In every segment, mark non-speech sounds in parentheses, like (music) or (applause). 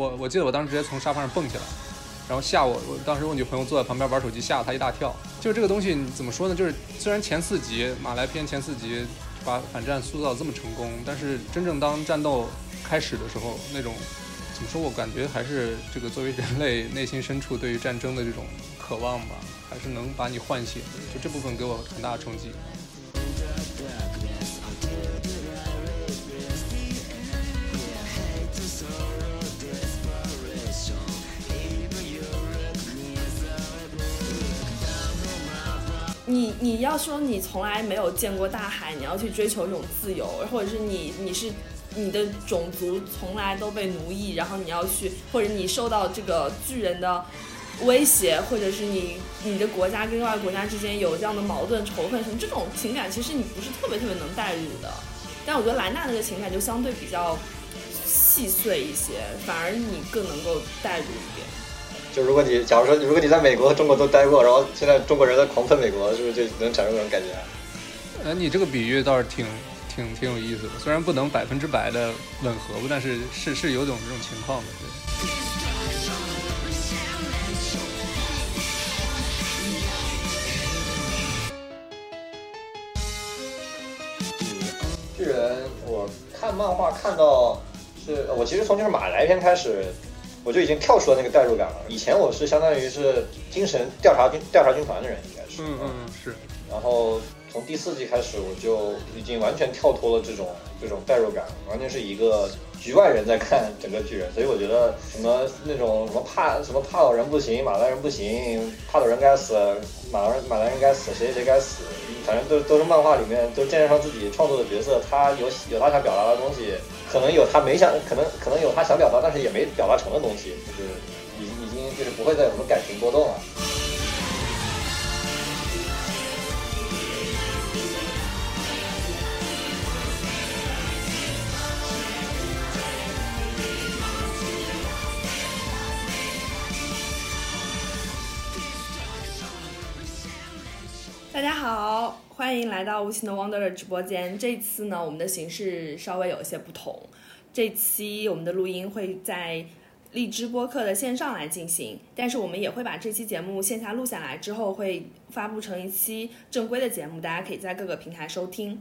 我我记得我当时直接从沙发上蹦起来，然后吓我，我当时我女朋友坐在旁边玩手机，吓了她一大跳。就这个东西怎么说呢？就是虽然前四集马来篇前四集把反战塑造这么成功，但是真正当战斗开始的时候，那种怎么说我感觉还是这个作为人类内心深处对于战争的这种渴望吧，还是能把你唤醒。就这部分给我很大的冲击。你你要说你从来没有见过大海，你要去追求一种自由，或者是你你是你的种族从来都被奴役，然后你要去，或者你受到这个巨人的威胁，或者是你你的国家跟另外国家之间有这样的矛盾仇恨什么这种情感，其实你不是特别特别能代入的。但我觉得莱纳那个情感就相对比较细碎一些，反而你更能够代入一点。就如果你假如说，如果你在美国和中国都待过，然后现在中国人在狂喷美国，是不是就能产生这种感觉？呃，你这个比喻倒是挺挺挺有意思的，虽然不能百分之百的吻合吧，但是是是有种这种情况的。对巨人，我看漫画看到是，我其实从就是马来篇开始。我就已经跳出了那个代入感了。以前我是相当于是精神调查军调查军团的人，应该是。嗯嗯是。然后从第四季开始，我就已经完全跳脱了这种这种代入感，完全是一个局外人在看整个巨人。所以我觉得什么那种什么怕什么怕老人不行，马来人不行，怕老人该死，马来人马来人该死，谁谁该死，反正都都是漫画里面都建设上自己创作的角色，他有有他想表达的东西。可能有他没想，可能可能有他想表达，但是也没表达成的东西，就是已已经就是不会再有什么感情波动了。大家好。欢迎来到无情的 Wonder 的直播间。这次呢，我们的形式稍微有一些不同。这期我们的录音会在荔枝播客的线上来进行，但是我们也会把这期节目线下录下来之后，会发布成一期正规的节目，大家可以在各个平台收听。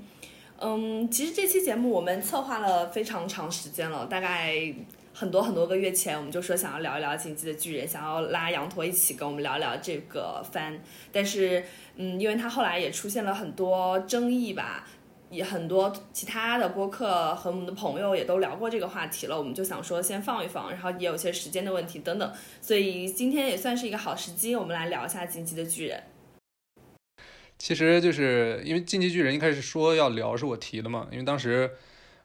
嗯，其实这期节目我们策划了非常长时间了，大概很多很多个月前，我们就说想要聊一聊《进击的巨人》，想要拉羊驼一起跟我们聊聊这个番，但是。嗯，因为他后来也出现了很多争议吧，也很多其他的播客和我们的朋友也都聊过这个话题了，我们就想说先放一放，然后也有些时间的问题等等，所以今天也算是一个好时机，我们来聊一下《进击的巨人》。其实就是因为《进击巨人》一开始说要聊是我提的嘛，因为当时。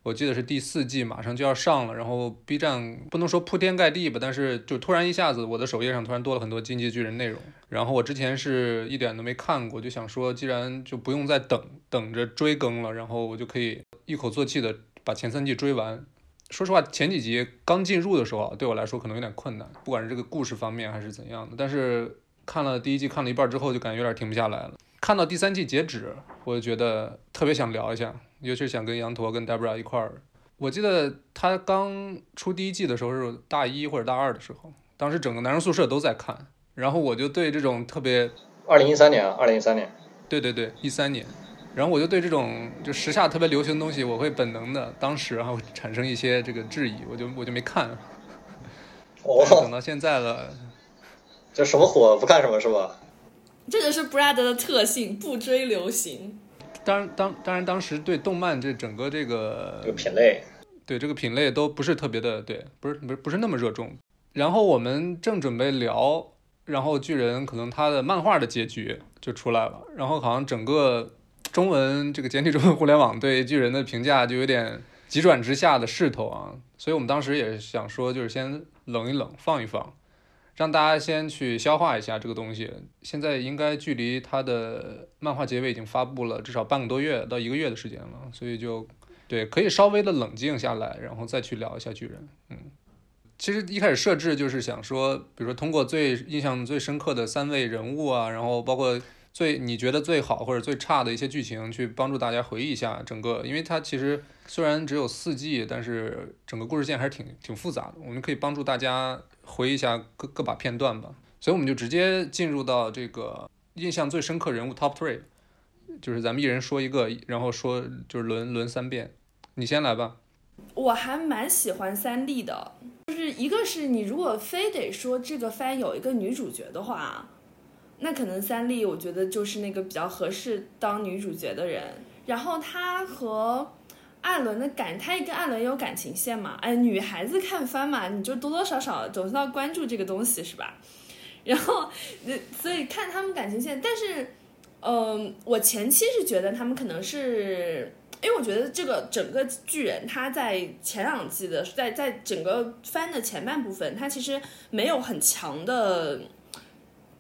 我记得是第四季马上就要上了，然后 B 站不能说铺天盖地吧，但是就突然一下子我的首页上突然多了很多《进击巨人》内容，然后我之前是一点都没看过，就想说既然就不用再等等着追更了，然后我就可以一口作气的把前三季追完。说实话，前几集刚进入的时候啊对我来说可能有点困难，不管是这个故事方面还是怎样的，但是看了第一季看了一半之后就感觉有点停不下来了。看到第三季截止，我就觉得特别想聊一下。尤其是想跟羊驼、跟 Debra 一块儿。我记得他刚出第一季的时候是大一或者大二的时候，当时整个男生宿舍都在看，然后我就对这种特别……二零一三年啊，二零一三年，对对对，一三年。然后我就对这种就时下特别流行的东西，我会本能的当时然后产生一些这个质疑，我就我就没看。哦。等到现在了，就什么火不看什么是吧？这个是 Brad 的特性，不追流行。当然当当然，当时对动漫这整个这个这个品类，对这个品类都不是特别的，对，不是不是不是那么热衷。然后我们正准备聊，然后巨人可能他的漫画的结局就出来了，然后好像整个中文这个简体中文互联网对巨人的评价就有点急转直下的势头啊，所以我们当时也想说，就是先冷一冷，放一放。让大家先去消化一下这个东西。现在应该距离它的漫画结尾已经发布了至少半个多月到一个月的时间了，所以就对可以稍微的冷静下来，然后再去聊一下巨人。嗯，其实一开始设置就是想说，比如说通过最印象最深刻的三位人物啊，然后包括最你觉得最好或者最差的一些剧情，去帮助大家回忆一下整个，因为它其实虽然只有四季，但是整个故事线还是挺挺复杂的。我们可以帮助大家回忆一下各各把片段吧。所以我们就直接进入到这个印象最深刻人物 Top Three，就是咱们一人说一个，然后说就是轮轮三遍。你先来吧。我还蛮喜欢三丽的，就是一个是你如果非得说这个番有一个女主角的话。那可能三丽，我觉得就是那个比较合适当女主角的人。然后她和艾伦的感，他也跟艾伦有感情线嘛？哎，女孩子看番嘛，你就多多少少总是要关注这个东西，是吧？然后，所以看他们感情线。但是，嗯，我前期是觉得他们可能是，因为我觉得这个整个巨人他在前两季的，在在整个番的前半部分，他其实没有很强的。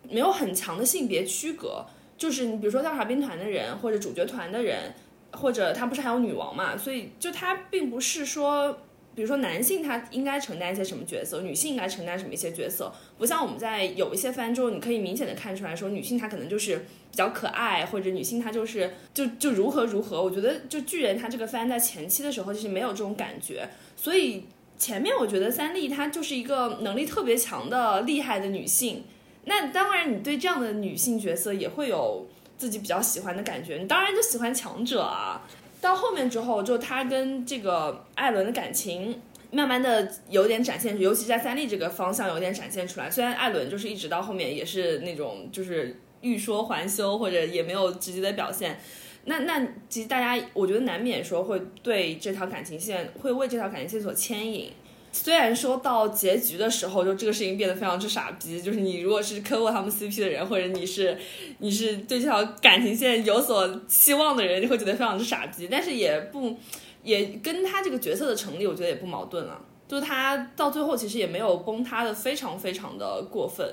没有很强的性别区隔，就是你比如说调查兵团的人，或者主角团的人，或者他不是还有女王嘛？所以就他并不是说，比如说男性他应该承担一些什么角色，女性应该承担什么一些角色，不像我们在有一些番中，你可以明显的看出来说，女性她可能就是比较可爱，或者女性她就是就就如何如何。我觉得就巨人他这个番在前期的时候就是没有这种感觉，所以前面我觉得三丽她就是一个能力特别强的厉害的女性。那当然，你对这样的女性角色也会有自己比较喜欢的感觉。你当然就喜欢强者啊。到后面之后，就他跟这个艾伦的感情，慢慢的有点展现出，尤其在三丽这个方向有点展现出来。虽然艾伦就是一直到后面也是那种就是欲说还休，或者也没有直接的表现。那那其实大家我觉得难免说会对这条感情线会为这条感情线所牵引。虽然说到结局的时候，就这个事情变得非常之傻逼，就是你如果是磕过他们 CP 的人，或者你是你是对这条感情线有所期望的人，你会觉得非常之傻逼。但是也不 (laughs) 也跟他这个角色的成立，我觉得也不矛盾了。就是他到最后其实也没有崩塌的非常非常的过分，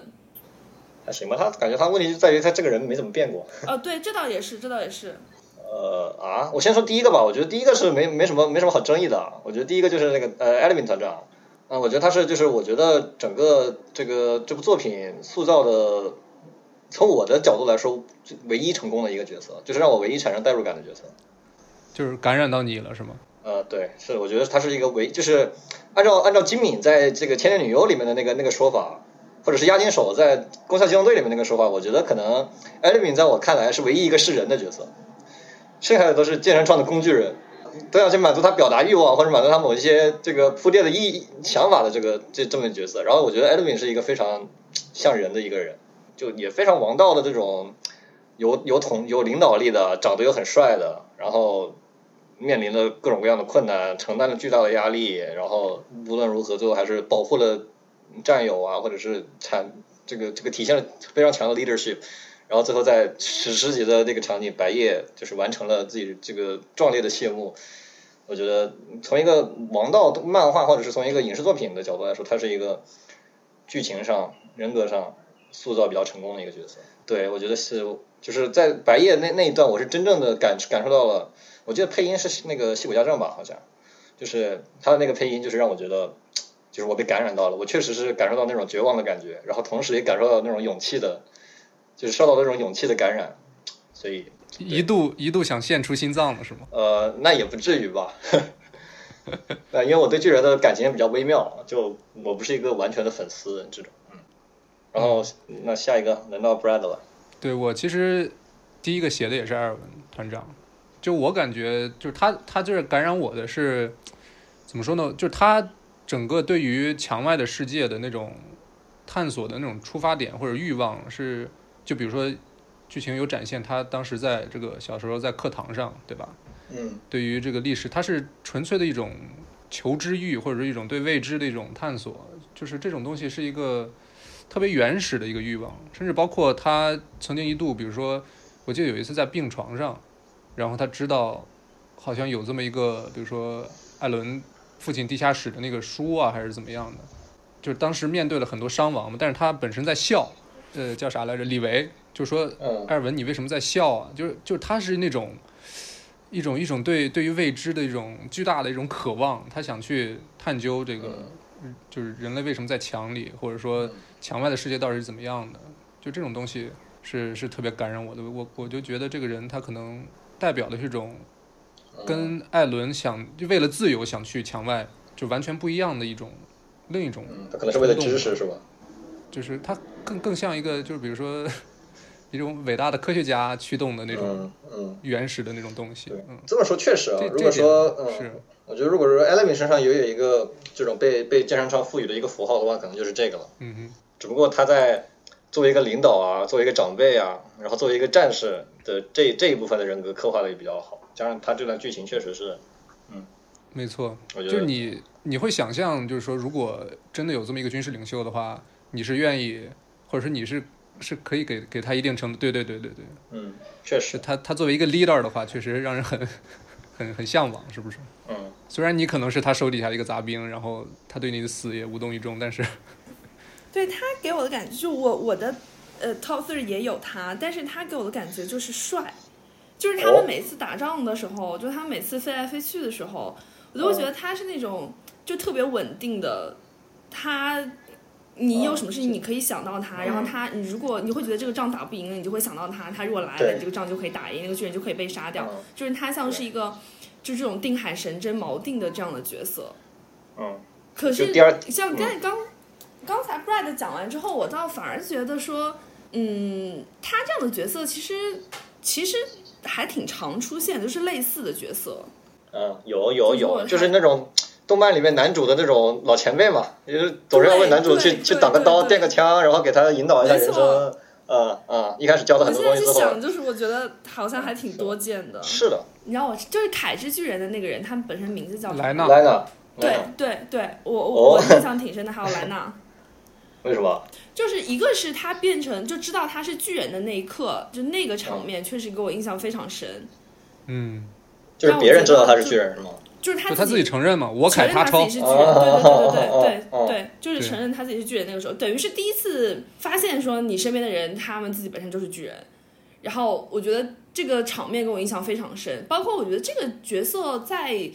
还行吧。他感觉他问题就在于他这个人没怎么变过。呃，对，这倒也是，这倒也是。呃啊，我先说第一个吧。我觉得第一个是没没什么没什么好争议的。我觉得第一个就是那个呃 e l e m e n t 团长。啊，我觉得他是，就是我觉得整个这个这部作品塑造的，从我的角度来说，唯一成功的一个角色，就是让我唯一产生代入感的角色，就是感染到你了，是吗？呃，对，是，我觉得他是一个唯，就是按照按照金敏在这个《千年女优》里面的那个那个说法，或者是押金手在《攻壳机动队》里面那个说法，我觉得可能艾利敏在我看来是唯一一个是人的角色，剩下的都是健身创的工具人。都要去满足他表达欲望，或者满足他某一些这个铺垫的意义想法的这个这这么角色。然后我觉得艾德敏是一个非常像人的一个人，就也非常王道的这种有有统有领导力的，长得又很帅的，然后面临了各种各样的困难，承担了巨大的压力，然后无论如何最后还是保护了战友啊，或者是产这个这个体现了非常强的 leadership。然后最后在史诗级的那个场景，白夜就是完成了自己这个壮烈的谢幕。我觉得从一个王道漫画或者是从一个影视作品的角度来说，他是一个剧情上、人格上塑造比较成功的一个角色。对我觉得是就是在白夜那那一段，我是真正的感感受到了。我记得配音是那个西谷家正吧，好像就是他的那个配音，就是让我觉得就是我被感染到了。我确实是感受到那种绝望的感觉，然后同时也感受到那种勇气的。就是受到那种勇气的感染，所以一度一度想献出心脏了，是吗？呃，那也不至于吧。那，(laughs) 因为我对巨人的感情也比较微妙，就我不是一个完全的粉丝这种。嗯。然后那下一个轮到 Brad 了。对我其实第一个写的也是艾尔文团长，就我感觉就是他他就是感染我的是怎么说呢？就是他整个对于墙外的世界的那种探索的那种出发点或者欲望是。就比如说，剧情有展现他当时在这个小时候在课堂上，对吧？嗯。对于这个历史，他是纯粹的一种求知欲，或者是一种对未知的一种探索。就是这种东西是一个特别原始的一个欲望，甚至包括他曾经一度，比如说，我记得有一次在病床上，然后他知道好像有这么一个，比如说艾伦父亲地下室的那个书啊，还是怎么样的，就是当时面对了很多伤亡嘛，但是他本身在笑。呃，叫啥来着？李维就说：“艾尔文，你为什么在笑啊？就是就是他是那种一种一种对对于未知的一种巨大的一种渴望，他想去探究这个，就是人类为什么在墙里，或者说墙外的世界到底是怎么样的？就这种东西，是是特别感染我的。我我就觉得这个人他可能代表的是一种跟艾伦想就为了自由想去墙外就完全不一样的一种另一种，嗯，他可能是为了知识是吧？就是他更更像一个就是比如说一种伟大的科学家驱动的那种嗯嗯，原始的那种东西对。嗯，这么说确实啊，如果说嗯是嗯，我觉得如果说艾勒米身上也有一个这种被被剑山超赋予的一个符号的话，可能就是这个了。嗯哼。只不过他在作为一个领导啊，作为一个长辈啊，然后作为一个战士的这这一部分的人格刻画的也比较好，加上他这段剧情确实是，嗯没错，我觉得就是你你会想象，就是说，如果真的有这么一个军事领袖的话，你是愿意，或者说你是是可以给给他一定程度，对对对对对，嗯，确实，他他作为一个 leader 的话，确实让人很很很向往，是不是？嗯虽然你可能是他手底下的一个杂兵，然后他对你的死也无动于衷，但是 (laughs) 对他给我的感觉，就我我的呃 top three 也有他，但是他给我的感觉就是帅，就是他哦们每次打仗的时候，就他们每次飞来飞去的时候，我都会觉得他是那种就特别稳定的，他。你有什么事情你可以想到他，然后他，你如果你会觉得这个仗打不赢了，你就会想到他，他如果来了，你这个仗就可以打赢，那个巨人就可以被杀掉。嗯就是他像是一个，就这种定海神针、锚定的这样的角色。嗯，可是像刚才刚、刚才 Brad 讲完之后，我倒反而觉得说，嗯，他这样的角色其实其实还挺常出现，就是类似的角色。嗯，有有有，就是那种动漫里面男主的那种老前辈嘛，就是总是要为男主去去挡个刀、垫个枪，然后给他引导一下人生。嗯嗯，一开始教他我很现在去想，多东西之后，就是我觉得好像还挺多见的。是的，你知道我就是凯之巨人的那个人，他们本身名字叫莱纳莱纳，对嗯对对，我我我哦印象挺深的，还有莱纳。(laughs) 为什么？就是一个是他变成就知道他是巨人的那一刻，就那个场面确实给我印象非常深。嗯，就是别人知道他是巨人是吗？就是他就他自己承认嘛，我承认他自己是巨人，对对对对哦对对，就是承认他自己是巨人。那个时候，等于是第一次发现说你身边的人他们自己本身就是巨人。然后我觉得这个场面给我印象非常深，包括我觉得这个角色在，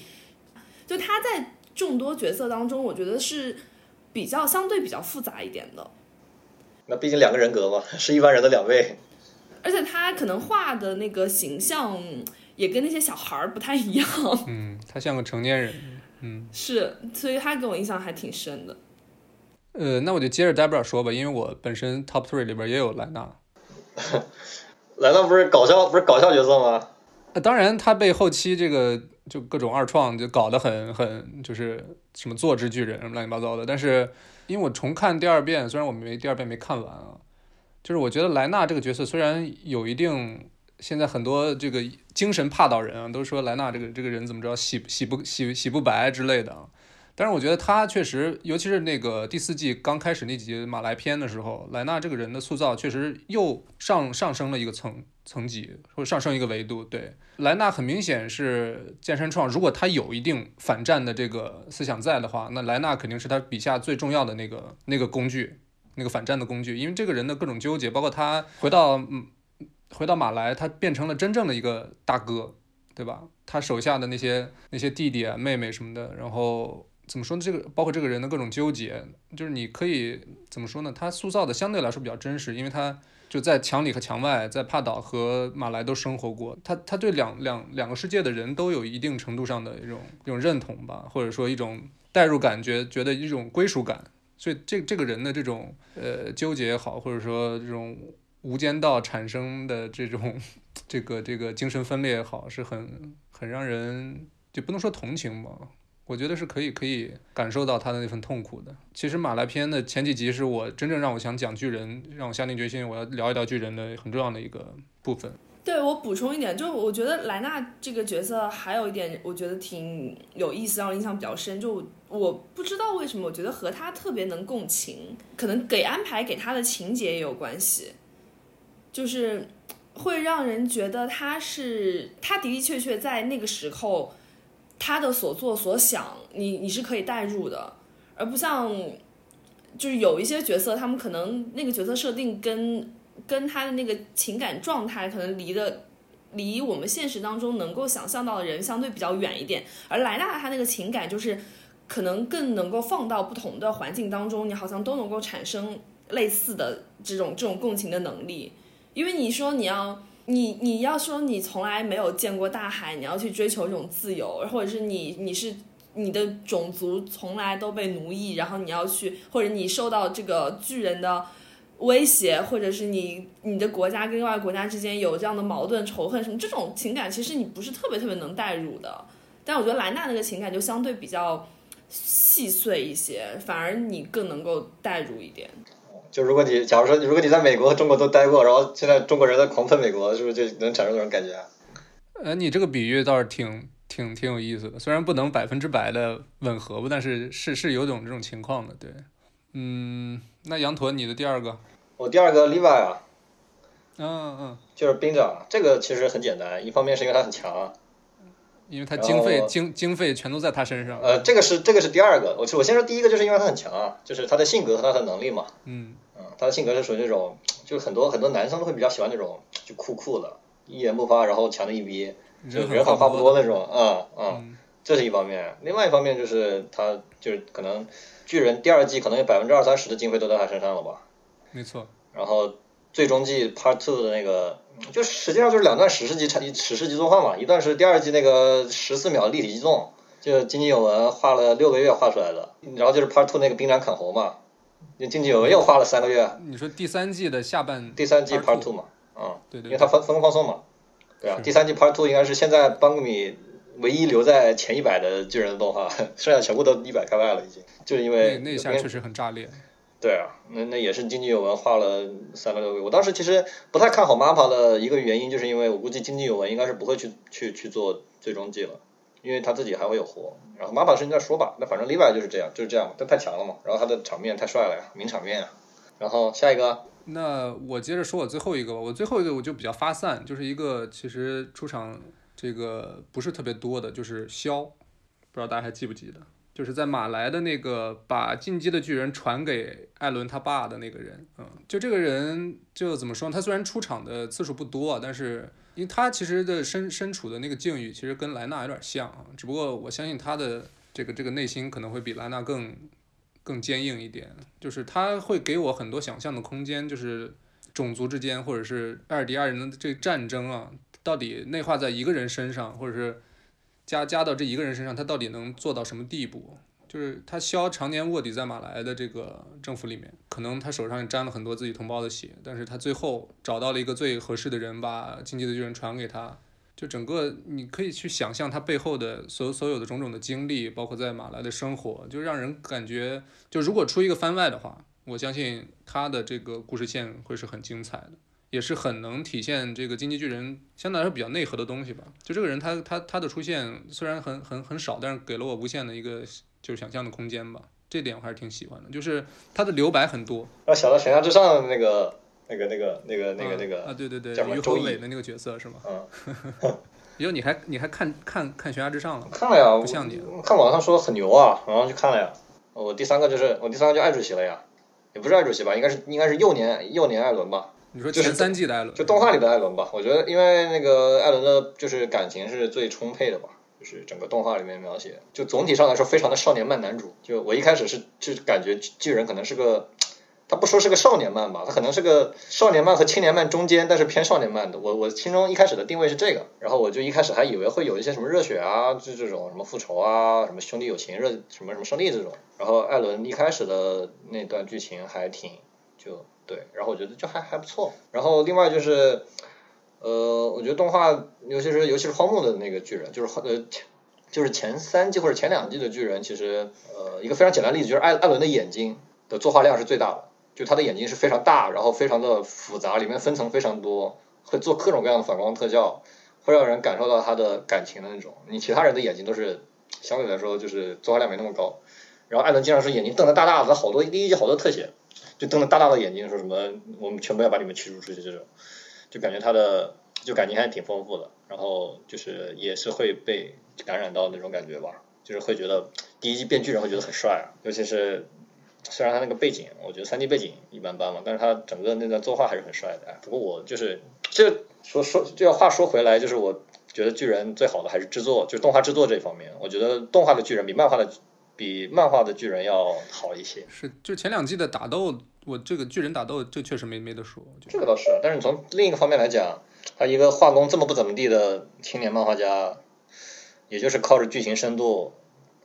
就他在众多角色当中，我觉得是比较相对比较复杂一点的。那毕竟两个人格嘛，是一般人的两倍。而且他可能画的那个形象也跟那些小孩儿不太一样，(laughs) 嗯，他像个成年人。嗯，是，所以他给我印象还挺深的。呃，那我就接着 Debra 说吧，因为我本身 Top Three 里边也有莱纳。(laughs) 莱纳不是搞笑，不是搞笑角色吗？呃，当然，他被后期这个就各种二创就搞得很很就是什么坐之巨人什么乱七八糟的。但是因为我重看第二遍，虽然我没第二遍没看完啊，就是我觉得莱纳这个角色虽然有一定，现在很多这个精神怕倒人啊，都说莱纳这个这个人怎么着洗洗不洗洗不白之类的啊。但是我觉得他确实，尤其是那个第四季刚开始那几集马来篇的时候，莱纳这个人的塑造确实又上上升了一个层层级，或者上升一个维度。对，莱纳很明显是剑山创，如果他有一定反战的这个思想在的话，那莱纳肯定是他笔下最重要的那个那个工具，那个反战的工具。因为这个人的各种纠结，包括他回到嗯回到马来，他变成了真正的一个大哥，对吧？他手下的那些那些弟弟啊、妹妹什么的，然后怎么说呢？这个包括这个人的各种纠结，就是你可以怎么说呢？他塑造的相对来说比较真实，因为他就在墙里和墙外，在帕岛和马来都生活过，他他对两两两个世界的人都有一定程度上的一种一种认同吧，或者说一种代入感觉，觉得一种归属感。所以这这个人的这种呃纠结也好，或者说这种无间道产生的这种 (laughs) 这个这个精神分裂也好，是很很让人就不能说同情吧，我觉得是可以可以感受到他的那份痛苦的。其实马来篇的前几集是我真正让我想讲巨人，让我下定决心我要聊一聊巨人的很重要的一个部分。对我补充一点，就我觉得莱纳这个角色还有一点，我觉得挺有意思，让我印象比较深。就我不知道为什么，我觉得和他特别能共情，可能给安排给他的情节也有关系，就是会让人觉得他是他的的确确在那个时候他的所作所想，你你是可以代入的，而不像就是有一些角色，他们可能那个角色设定跟跟他的那个情感状态可能离的离我们现实当中能够想象到的人相对比较远一点，而莱纳他那个情感就是可能更能够放到不同的环境当中，你好像都能够产生类似的这种这种共情的能力。因为你说你要你你要说你从来没有见过大海，你要去追求这种自由，或者是你你是你的种族从来都被奴役，然后你要去，或者你受到这个巨人的威胁，或者是你你的国家跟另外国家之间有这样的矛盾仇恨什么这种情感，其实你不是特别特别能代入的。但我觉得莱纳那个情感就相对比较细碎一些，反而你更能够代入一点。就如果你假如说，如果你在美国和中国都待过，然后现在中国人在狂喷美国，是不是就能产生这种感觉？呃，你这个比喻倒是挺挺挺有意思的，虽然不能百分之百的吻合吧，但是是是有种这种情况的，对。嗯，那羊驼，你的第二个？我第二个 Levi 啊，嗯嗯，就是兵长，这个其实很简单，一方面是因为他很强，因为他经费经经费全都在他身上。呃，这个是这个是第二个，我我先说第一个，就是因为他很强啊，就是他的性格和他的能力嘛，嗯嗯，他的性格是属于那种，就是很多很多男生都会比较喜欢那种就酷酷的，一言不发，然后强的一逼，就人人狠话不多。那种，嗯嗯，嗯这是一方面。另外一方面就是他就是可能巨人第二季可能有百分之二三十的经费都在他身上了吧，没错，然后最终季 Part Two 的那个，就实际上就是两段史诗级产史诗级作画嘛，一段是第二季那个十四秒立体机动，就金井有文画了六个月画出来的，然后就是 Part Two 那个冰斩砍猴嘛，那金井有文又花了三个月，你说第三季的下半第三季 Part two 嘛，嗯，对对因为他分分工放送嘛，对啊，第三季 Part Two 应该是现在邦古米唯一留在前一百的巨人的动画，(laughs) 剩下全部都一百开外了已经，就是因为那一下确实很炸裂。对啊，那那也是经济有文画了三个六个月。我当时其实不太看好 MAPPA 的一个原因，就是因为我估计经济有文应该是不会去去去做最终季了，因为他自己还会有活。然后 MAPPA 是你再说吧，那反正 Levi 就是这样，就是这样，他太强了嘛。然后他的场面太帅了呀，名场面啊。然后下一个，那我接着说我最后一个吧，我最后一个我就比较发散，就是一个其实出场这个不是特别多的，就是萧，不知道大家还记不记得？就是在马来的那个把进击的巨人传给艾伦他爸的那个人，嗯，就这个人就怎么说？他虽然出场的次数不多，但是因为他其实的身身处的那个境遇，其实跟莱纳有点像啊，只不过我相信他的这个这个内心可能会比莱纳更更坚硬一点，就是他会给我很多想象的空间，就是种族之间或者是艾尔迪亚人的这战争啊，到底内化在一个人身上，或者是加加到这一个人身上，他到底能做到什么地步？就是他肖常年卧底在马来的这个政府里面，可能他手上也沾了很多自己同胞的血，但是他最后找到了一个最合适的人，把经济的巨人传给他。就整个你可以去想象他背后的所所有的种种的经历，包括在马来的生活，就让人感觉，就如果出一个番外的话，我相信他的这个故事线会是很精彩的，也是很能体现这个经济巨人相对来说比较内核的东西吧。就这个人他他他的出现虽然很很很少，但是给了我无限的一个就是想象的空间吧，这点我还是挺喜欢的。就是他的留白很多，让想到悬崖之上的那个那个那个那个那个那个啊，对对对，于周易和伟的那个角色是吗？嗯，(laughs) 以后你还你还看看看悬崖之上了？看了呀，不像你看网上说很牛啊，然后去看了呀。我第三个就是我第三个就艾主席了呀，也不是艾主席吧，应该是应该是幼年幼年艾伦吧，你说就是前三季的艾伦，就动画里的艾伦吧。我觉得因为那个艾伦的就是感情是最充沛的吧，就是整个动画里面描写，就总体上来说非常的少年漫男主。就我一开始是就感觉巨人可能是个。他不说是个少年漫吧，他可能是个少年漫和青年漫中间，但是偏少年漫的。我我心中一开始的定位是这个，然后我就一开始还以为会有一些什么热血啊，就这种什么复仇啊，什么兄弟友情热什么什么胜利这种。然后艾伦一开始的那段剧情还挺就对，然后我觉得就还还不错。然后另外就是，呃，我觉得动画尤其是尤其是荒木的那个巨人，就是呃就是前三季或者前两季的巨人，其实呃一个非常简单的例子就是艾艾伦的眼睛的作画量是最大的。就他的眼睛是非常大，然后非常的复杂，里面分层非常多，会做各种各样的反光特效，会让人感受到他的感情的那种。你其他人的眼睛都是相对来说就是作画量没那么高，然后艾伦经常是眼睛瞪得大大的，好多第一集好多特写，就瞪得大大的眼睛，说什么我们全部要把你们驱逐出去这种，就感觉他的就感情还挺丰富的，然后就是也是会被感染到那种感觉吧，就是会觉得第一季变巨人会觉得很帅，尤其是。虽然他那个背景，我觉得三 D 背景一般般嘛，但是他整个那段作画还是很帅的。不过我就是这说说，这要话说回来，就是我觉得巨人最好的还是制作，就是动画制作这方面。我觉得动画的巨人比漫画的比漫画的巨人要好一些。是就前两季的打斗，我这个巨人打斗这确实没没得说。这个倒是，但是你从另一个方面来讲，他一个画工这么不怎么地的青年漫画家，也就是靠着剧情深度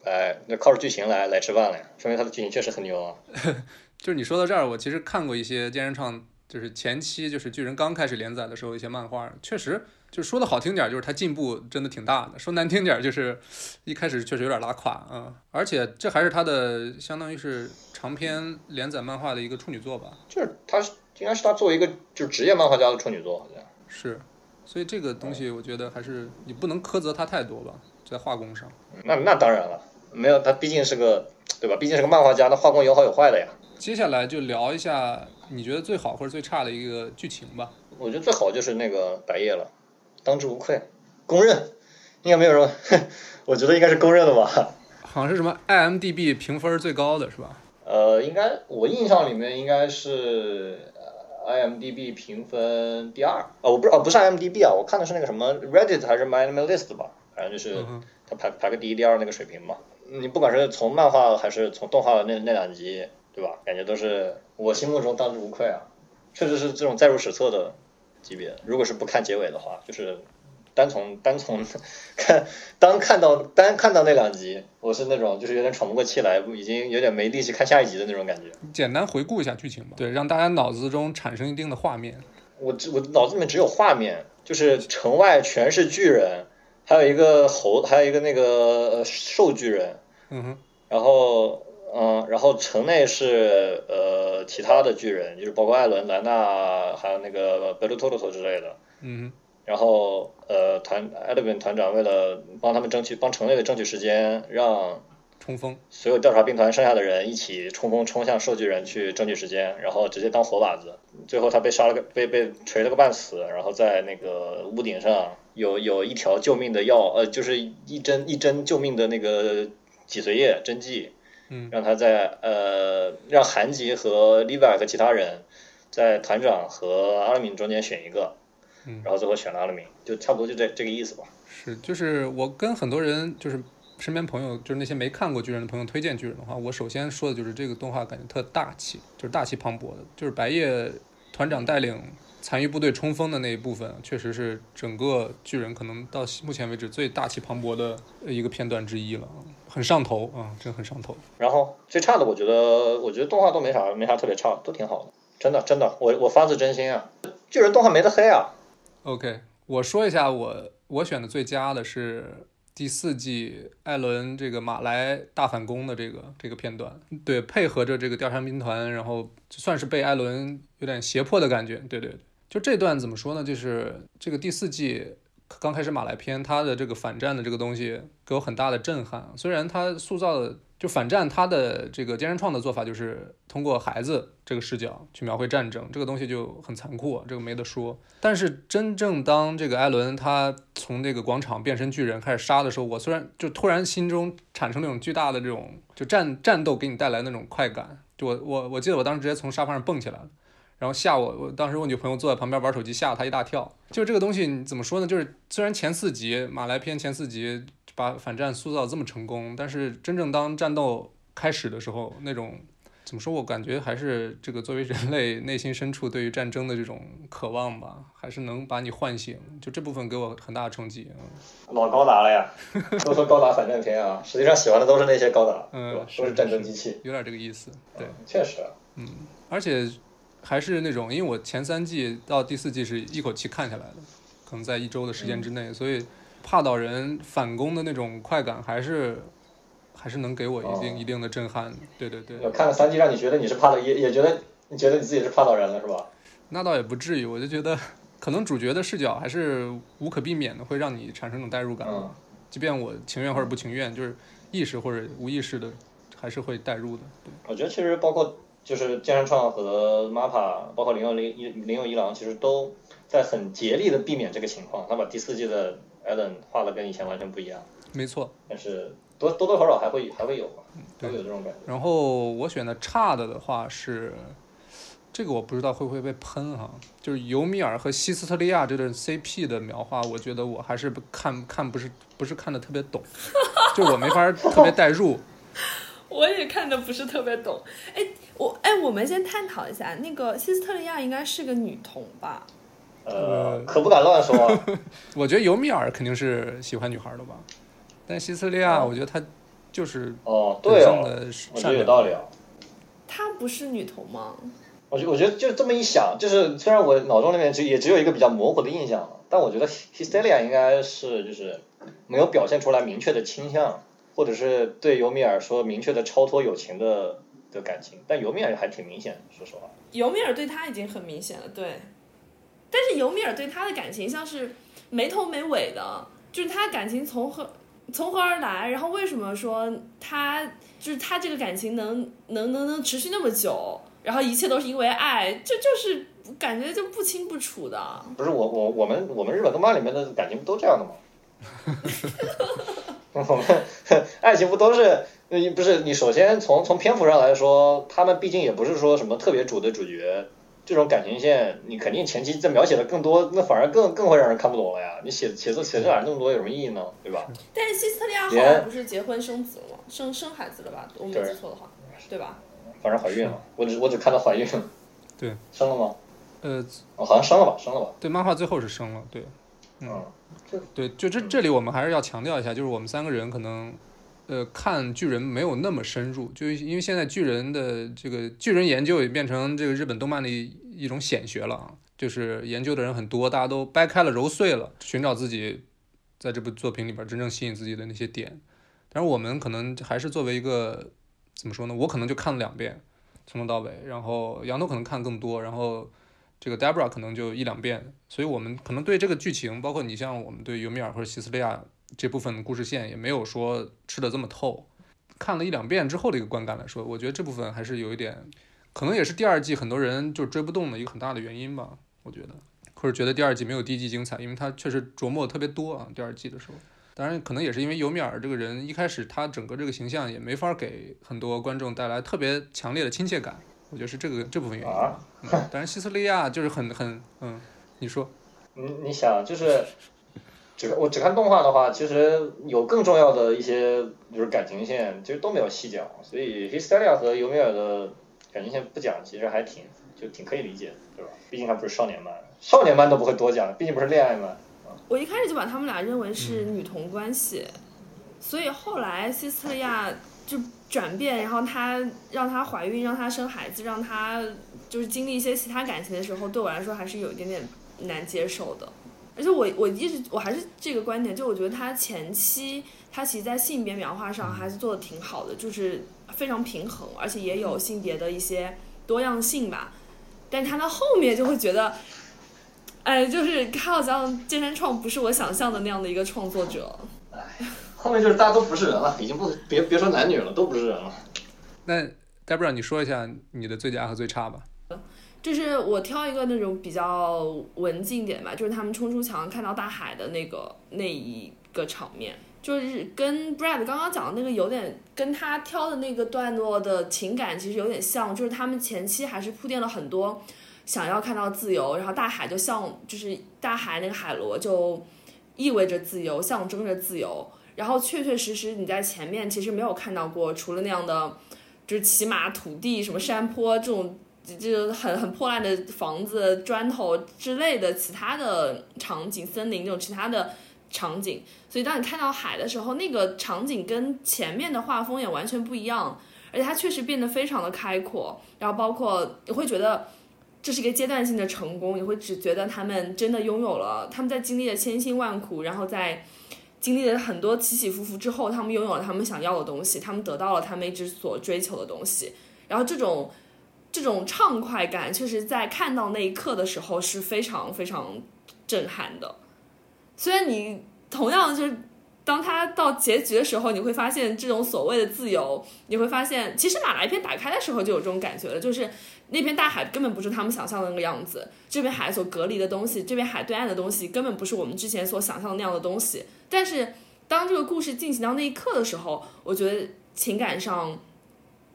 来，那靠着剧情来来吃饭了呀，说明他的剧情确实很牛啊。(laughs) 就是你说到这儿，我其实看过一些剑人创，就是前期就是巨人刚开始连载的时候一些漫画，确实就说的好听点，就是他进步真的挺大的；说难听点，就是一开始确实有点拉垮啊。而且这还是他的相当于是长篇连载漫画的一个处女作吧？就是他应该是他作为一个就是职业漫画家的处女作，好像是。所以这个东西我觉得还是你不能苛责他太多吧，在画工上。那那当然了，没有他毕竟是个对吧？毕竟是个漫画家，那画工有好有坏的呀。接下来就聊一下你觉得最好或者最差的一个剧情吧。我觉得最好就是那个白夜了，当之无愧，公认，应该没有人，(laughs) 我觉得应该是公认的吧。好像是什么 IMDB 评分最高的是吧？呃，应该我印象里面应该是 IMDB 评分第二。哦，我不是哦，不是 IMDB 啊，我看的是那个什么 Reddit 还是 MyAnimeList 吧，反正就是它排排个第一、第二那个水平嘛。你不管是从漫画还是从动画的那那两集。对吧？感觉都是我心目中当之无愧啊，确实是这种载入史册的级别。如果是不看结尾的话，就是单从单从看，当看到单看到那两集，我是那种就是有点喘不过气来，已经有点没力气看下一集的那种感觉。简单回顾一下剧情吧，对，让大家脑子中产生一定的画面。我我脑子里面只有画面，就是城外全是巨人，还有一个猴，还有一个那个兽巨人。嗯哼，然后。嗯，然后城内是呃其他的巨人，就是包括艾伦、莱纳，还有那个贝鲁托鲁托之类的。嗯。然后呃团艾德文团长为了帮他们争取帮城内的争取时间，让冲锋所有调查兵团剩下的人一起冲锋冲向兽巨人去争取时间，然后直接当活靶子。最后他被杀了个被被锤了个半死，然后在那个屋顶上有有一条救命的药，呃就是一针一针救命的那个脊髓液针剂。嗯，让他在呃，让韩吉和 Levi 和其他人在团长和阿拉敏中间选一个，嗯，然后最后选了阿拉明，就差不多就这这个意思吧。是，就是我跟很多人，就是身边朋友，就是那些没看过巨人的朋友推荐巨人的话，我首先说的就是这个动画感觉特大气，就是大气磅礴的，就是白夜团长带领。残余部队冲锋的那一部分，确实是整个巨人可能到目前为止最大气磅礴的一个片段之一了，很上头啊，真很上头。然后最差的，我觉得，我觉得动画都没啥，没啥特别差，都挺好的，真的，真的，我我发自真心啊，巨人动画没得黑啊。OK，我说一下我我选的最佳的是。第四季艾伦这个马来大反攻的这个这个片段，对，配合着这个调查兵团，然后算是被艾伦有点胁迫的感觉，对对对，就这段怎么说呢？就是这个第四季刚开始马来篇，他的这个反战的这个东西给我很大的震撼，虽然他塑造的。就反战，他的这个坚人创的做法就是通过孩子这个视角去描绘战争，这个东西就很残酷，这个没得说。但是真正当这个艾伦他从这个广场变身巨人开始杀的时候，我虽然就突然心中产生那种巨大的这种就战战斗给你带来那种快感，就我我我记得我当时直接从沙发上蹦起来了，然后吓我，我当时我女朋友坐在旁边玩手机，吓了她一大跳。就这个东西怎么说呢？就是虽然前四集马来篇前四集。把反战塑造这么成功，但是真正当战斗开始的时候，那种怎么说？我感觉还是这个作为人类内心深处对于战争的这种渴望吧，还是能把你唤醒。就这部分给我很大的冲击。老高达了呀，(laughs) 都说高达反战片啊，实际上喜欢的都是那些高达，嗯，都是战争机器，有点这个意思。对，确实。嗯，而且还是那种，因为我前三季到第四季是一口气看下来的，可能在一周的时间之内，所以。帕岛人反攻的那种快感，还是还是能给我一定一定的震撼。对对对。看了三季，让你觉得你是帕岛，也也觉得你觉得你自己是帕岛人了，是吧？那倒也不至于，我就觉得可能主角的视角还是无可避免的，会让你产生一种代入感。嗯。即便我情愿或者不情愿，就是意识或者无意识的，还是会代入的。对。我觉得其实包括就是剑山创和 MAPA，包括林佑林一林佑一郎，其实都在很竭力的避免这个情况。他把第四季的。艾伦画的跟以前完全不一样，没错，但是多多多少少还会还会有吧，会有这种感觉。然后我选的差的的话是，这个我不知道会不会被喷哈，就是尤米尔和西斯特利亚这对 CP 的描画，我觉得我还是看看不是不是看的特别懂，(laughs) 就我没法特别代入。(laughs) 我也看的不是特别懂，哎。我哎，我们先探讨一下，那个西斯特利亚应该是个女童吧？呃，可不敢乱说。(laughs) 我觉得尤米尔肯定是喜欢女孩的吧，但西斯利亚，我觉得她就是哦，对哦，我觉得有道理啊。她不是女同吗？我觉我觉得就这么一想，就是虽然我脑中里面只也只有一个比较模糊的印象，但我觉得 Hysteria 应该是就是没有表现出来明确的倾向，或者是对尤米尔说明确的超脱友情的的感情，但尤米尔还挺明显，说实话。尤米尔对他已经很明显了，对。但是尤米尔对他的感情像是没头没尾的，就是他感情从何从何而来，然后为什么说他就是他这个感情能能能能持续那么久？然后一切都是因为爱，这就是感觉就不清不楚的。不是我我我们我们日本动漫里面的感情不都这样的吗？(laughs) 我们爱情不都是不是？你首先从从篇幅上来说，他们毕竟也不是说什么特别主的主角，这种感情线你肯定前期在描写的更多，那反而更更会让人看不懂了呀。你写写作写这玩意那么多有什么意义呢？对吧？但是希斯特利亚后来不是结婚生子了吗？生生孩子了吧？我没记错的话，对吧？反正怀孕了，我只我只看到怀孕了。(laughs) 对，生了吗？呃，哦，好像生了吧，生了吧。对，漫画最后是生了，对，嗯，对，就这这里我们还是要强调一下，就是我们三个人可能，呃，看巨人没有那么深入，就因为现在巨人的这个巨人研究也变成这个日本动漫的一种显学了啊，就是研究的人很多，大家都掰开了揉碎了，寻找自己在这部作品里边真正吸引自己的那些点，但是我们可能还是作为一个。怎么说呢？我可能就看了两遍，从头到尾。然后杨头可能看更多，然后这个 Debra 可能就一两遍。所以我们可能对这个剧情，包括你像我们对尤米尔或者西斯利亚这部分故事线，也没有说吃的这么透。看了一两遍之后的一个观感来说，我觉得这部分还是有一点，可能也是第二季很多人就追不动的一个很大的原因吧。我觉得，或者觉得第二季没有第一季精彩，因为它确实琢磨特别多啊。第二季的时候。当然，可能也是因为尤米尔这个人一开始他整个这个形象也没法给很多观众带来特别强烈的亲切感，我觉得是这个这部分原因。啊，当然，西斯利亚就是很很嗯，你说，你你想就是只我只看动画的话，其实有更重要的一些就是感情线，其实都没有细讲，所以 h 斯利亚和尤米尔的感觉现在不讲，其实还挺就挺可以理解的，对吧？毕竟他不是少年漫，少年漫都不会多讲，毕竟不是恋爱漫。我一开始就把他们俩认为是女同关系，所以后来西斯特利亚就转变，然后她让她怀孕，让她生孩子，让她就是经历一些其他感情的时候，对我来说还是有一点点难接受的。而且我我一直我还是这个观点，就我觉得他前期他其实，在性别描画上还是做的挺好的，就是非常平衡，而且也有性别的一些多样性吧。但他到后面就会觉得。哎，就是他好像剑山创不是我想象的那样的一个创作者。哎，(laughs) 后面就是大家都不是人了，已经不别别说男女了，都不是人了。那 Debra，你说一下你的最佳和最差吧。就是我挑一个那种比较文静点吧，就是他们冲出墙看到大海的那个那一个场面，就是跟 Brad 刚刚讲的那个有点跟他挑的那个段落的情感其实有点像，就是他们前期还是铺垫了很多。想要看到自由，然后大海就像就是大海那个海螺就意味着自由，象征着自由。然后确确实实你在前面其实没有看到过，除了那样的就是骑马、土地、什么山坡这种，就很很破烂的房子、砖头之类的其他的场景，森林这种其他的场景。所以当你看到海的时候，那个场景跟前面的画风也完全不一样，而且它确实变得非常的开阔。然后包括你会觉得。这是一个阶段性的成功，你会只觉得他们真的拥有了，他们在经历了千辛万苦，然后在经历了很多起起伏伏之后，他们拥有了他们想要的东西，他们得到了他们一直所追求的东西。然后这种这种畅快感，确实在看到那一刻的时候是非常非常震撼的。虽然你同样就是当他到结局的时候，你会发现这种所谓的自由，你会发现其实马来片打开的时候就有这种感觉了，就是。那片大海根本不是他们想象的那个样子，这边海所隔离的东西，这边海对岸的东西根本不是我们之前所想象的那样的东西。但是，当这个故事进行到那一刻的时候，我觉得情感上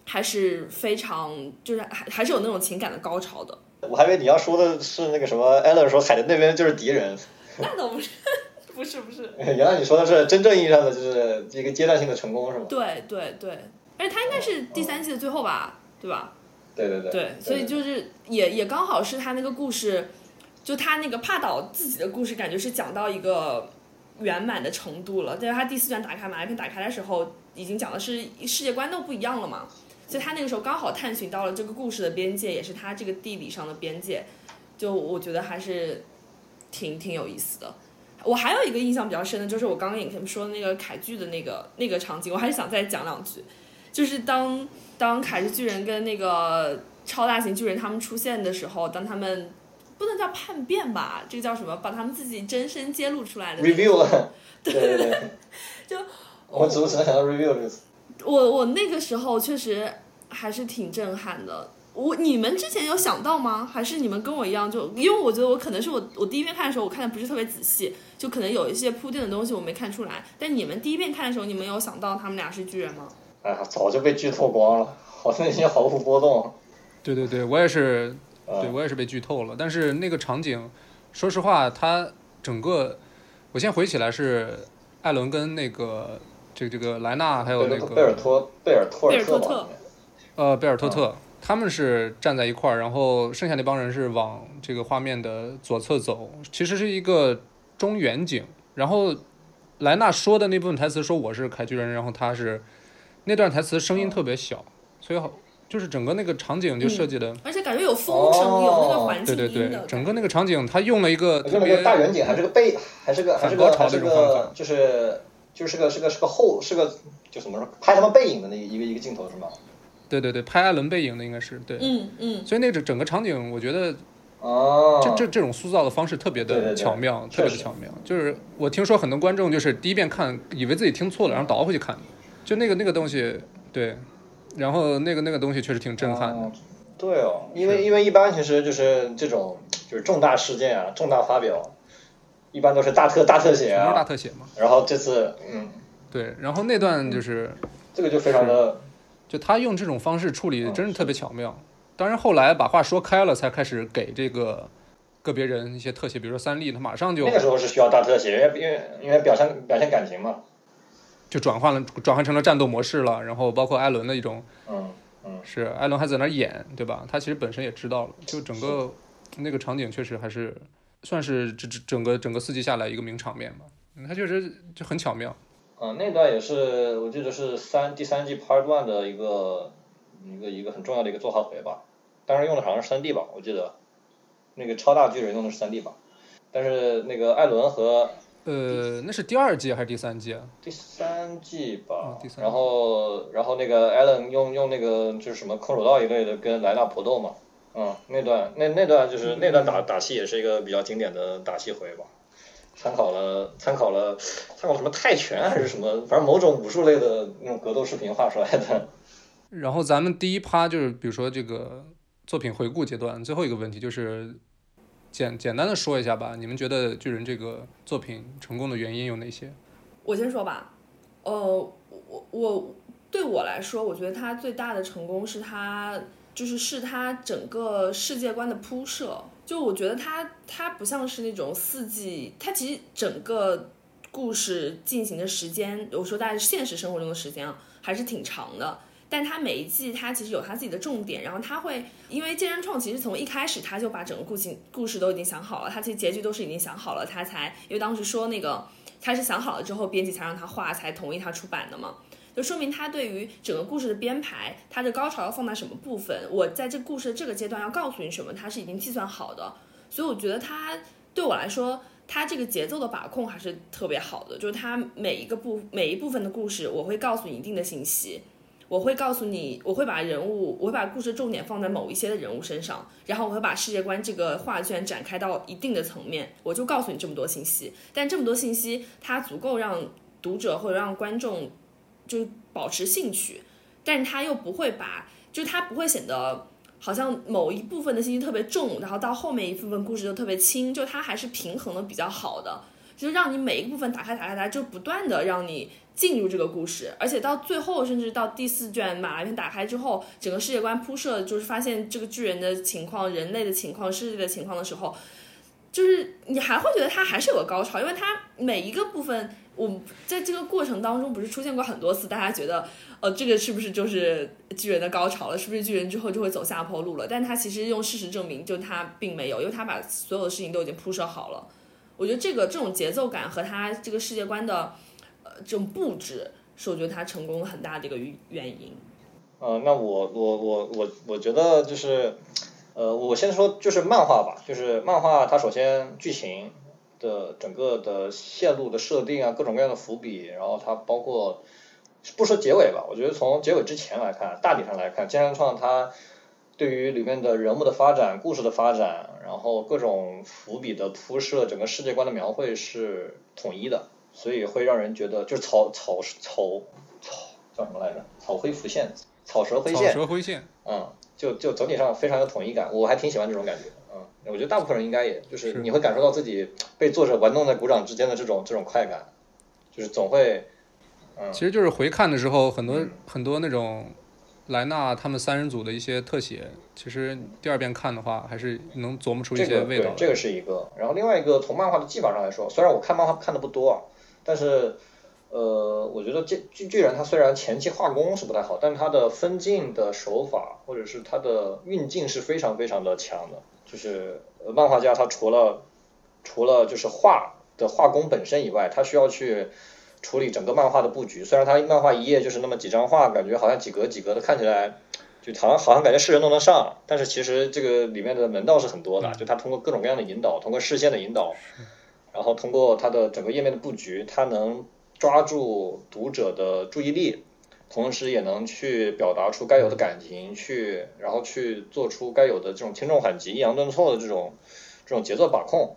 还是非常，就是还还是有那种情感的高潮的。我还以为你要说的是那个什么艾伦说海的那边就是敌人。那倒不是，不是不是。原来你说的是真正意义上的，就是一个阶段性的成功，是吗？对对对，而且他应该是第三季的最后吧，对吧？对对对，对，所以就是也也刚好是他那个故事，就他那个帕岛自己的故事，感觉是讲到一个圆满的程度了。但是他第四卷打开马来篇打开的时候，已经讲的是世界观都不一样了嘛，所以他那个时候刚好探寻到了这个故事的边界，也是他这个地理上的边界，就我觉得还是挺挺有意思的。我还有一个印象比较深的，就是我刚刚也说的那个凯剧的那个那个场景，我还是想再讲两句，就是当。当凯之巨人跟那个超大型巨人他们出现的时候，当他们不能叫叛变吧，这个叫什么？把他们自己真身揭露出来的 review 了，(laughs) 对对对，(laughs) 就我只只能想到 review 这个词。我我那个时候确实还是挺震撼的。我你们之前有想到吗？还是你们跟我一样？就因为我觉得我可能是我我第一遍看的时候，我看的不是特别仔细，就可能有一些铺垫的东西我没看出来。但你们第一遍看的时候，你们有想到他们俩是巨人吗？哎呀，早就被剧透光了，好像已经毫无波动。对对对，我也是，对我也是被剧透了。但是那个场景，说实话，它整个，我先回起来是艾伦跟那个这个这个莱纳还有那个贝尔托贝尔托尔特，呃，贝尔托特，他们是站在一块儿，然后剩下那帮人是往这个画面的左侧走，其实是一个中远景。然后莱纳说的那部分台词说我是凯巨人，然后他是。那段台词声音特别小，所以好就是整个那个场景就设计的，而且感觉有风声，有那个环境对对对，整个那个场景他用了一个特别大远景，还是个背，还是个还是个还是个就是就是个是个是个后是个就怎么说拍他们背影的那一个一个镜头是吗？对对对，拍艾伦背影的应该是对，嗯嗯，所以那整整个场景我觉得哦，这这这种塑造的方式特别的巧妙，特别的巧妙。就是我听说很多观众就是第一遍看以为自己听错了，然后倒回去看。就那个那个东西，对，然后那个那个东西确实挺震撼的。对哦，因为因为一般其实就是这种就是重大事件啊，重大发表，一般都是大特大特写啊，大特写嘛。然后这次，嗯，对，然后那段就是这个就非常的，就他用这种方式处理，真是特别巧妙。当然后来把话说开了，才开始给这个个别人一些特写，比如说三笠，他马上就那个时候是需要大特写，因为因为因为表现表现感情嘛。就转换了，转换成了战斗模式了。然后包括艾伦的一种，嗯嗯，是艾伦还在那演，对吧？他其实本身也知道了。就整个那个场景确实还是算是这这整个整个四季下来一个名场面吧。他确实就很巧妙。嗯，那段也是我记得是三第三季 Part One 的一个一个一个很重要的一个作画回吧。当时用的好像是三 D 吧，我记得那个超大巨人用的是三 D 吧。但是那个艾伦和呃，那是第二季还是第三季啊？第三季吧。第三。然后，然后那个艾伦用用那个就是什么空手道一类的跟莱纳搏斗嘛。嗯，那段那那段就是那段打打戏也是一个比较经典的打戏回吧。参考了参考了参考什么泰拳还是什么，反正某种武术类的那种格斗视频画出来的。然后咱们第一趴就是比如说这个作品回顾阶段，最后一个问题就是。简简单的说一下吧，你们觉得巨人这个作品成功的原因有哪些？我先说吧，呃，我我对我来说，我觉得它最大的成功是它就是是它整个世界观的铺设。就我觉得它它不像是那种四季，它其实整个故事进行的时间，我说大概是现实生活中的时间啊，还是挺长的。但他每一季他其实有他自己的重点，然后他会因为健身创其实从一开始他就把整个故事故事都已经想好了，他其实结局都是已经想好了，他才因为当时说那个他是想好了之后，编辑才让他画，才同意他出版的嘛，就说明他对于整个故事的编排，他的高潮要放在什么部分，我在这故事的这个阶段要告诉你什么，他是已经计算好的，所以我觉得他对我来说，他这个节奏的把控还是特别好的，就是他每一个部每一部分的故事，我会告诉你一定的信息。我会告诉你，我会把人物，我会把故事重点放在某一些的人物身上，然后我会把世界观这个画卷展开到一定的层面，我就告诉你这么多信息。但这么多信息，它足够让读者或者让观众就保持兴趣，但是它又不会把，就它不会显得好像某一部分的信息特别重，然后到后面一部分故事就特别轻，就它还是平衡的比较好的，就让你每一个部分打开打开打开，就不断的让你。进入这个故事，而且到最后，甚至到第四卷马来篇打开之后，整个世界观铺设，就是发现这个巨人的情况、人类的情况、世界的情况的时候，就是你还会觉得它还是有个高潮，因为它每一个部分我在这个过程当中不是出现过很多次，大家觉得，呃，这个是不是就是巨人的高潮了？是不是巨人之后就会走下坡路了？但他其实用事实证明，就他并没有，因为他把所有的事情都已经铺设好了。我觉得这个这种节奏感和他这个世界观的，呃，这种布置，是我觉得他成功很大的一个原因。呃，那我我我我我觉得就是，呃，我先说就是漫画吧，就是漫画它首先剧情。的整个的线路的设定啊，各种各样的伏笔，然后它包括不说结尾吧，我觉得从结尾之前来看，大体上来看，金山创它对于里面的人物的发展、故事的发展，然后各种伏笔的铺设、整个世界观的描绘是统一的，所以会让人觉得就是草草草草叫什么来着？草灰浮现，草蛇灰线，草蛇灰线，嗯，就就整体上非常有统一感，我还挺喜欢这种感觉。我觉得大部分人应该也就是你会感受到自己被作者玩弄在鼓掌之间的这种这种快感，就是总会，嗯，其实就是回看的时候，很多很多那种莱纳他们三人组的一些特写，其实第二遍看的话，还是能琢磨出一些味道。这个是一个，然后另外一个从漫画的技法上来说，虽然我看漫画看的不多啊，但是呃，我觉得这巨巨人他虽然前期画工是不太好，但是他的分镜的手法或者是他的运镜是非常非常的强的。就是漫画家，他除了除了就是画的画工本身以外，他需要去处理整个漫画的布局。虽然他漫画一页就是那么几张画，感觉好像几格几格的，看起来就好像好像感觉是人都能上，但是其实这个里面的门道是很多的。就他通过各种各样的引导，通过视线的引导，然后通过他的整个页面的布局，他能抓住读者的注意力。同时也能去表达出该有的感情，去然后去做出该有的这种轻重缓急、抑扬顿挫的这种这种节奏把控，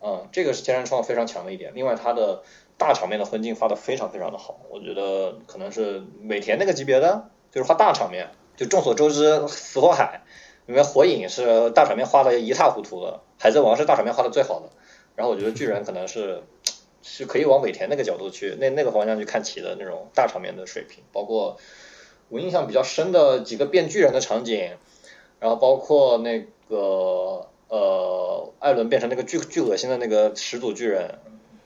嗯，这个是天然创非常强的一点。另外，他的大场面的分镜发的非常非常的好，我觉得可能是美田那个级别的，就是画大场面。就众所周知，死火海里面火影是大场面画的一塌糊涂的，海贼王是大场面画的最好的。然后我觉得巨人可能是。是可以往尾田那个角度去，那那个方向去看齐的那种大场面的水平，包括我印象比较深的几个变巨人的场景，然后包括那个呃艾伦变成那个巨巨恶心的那个始祖巨人，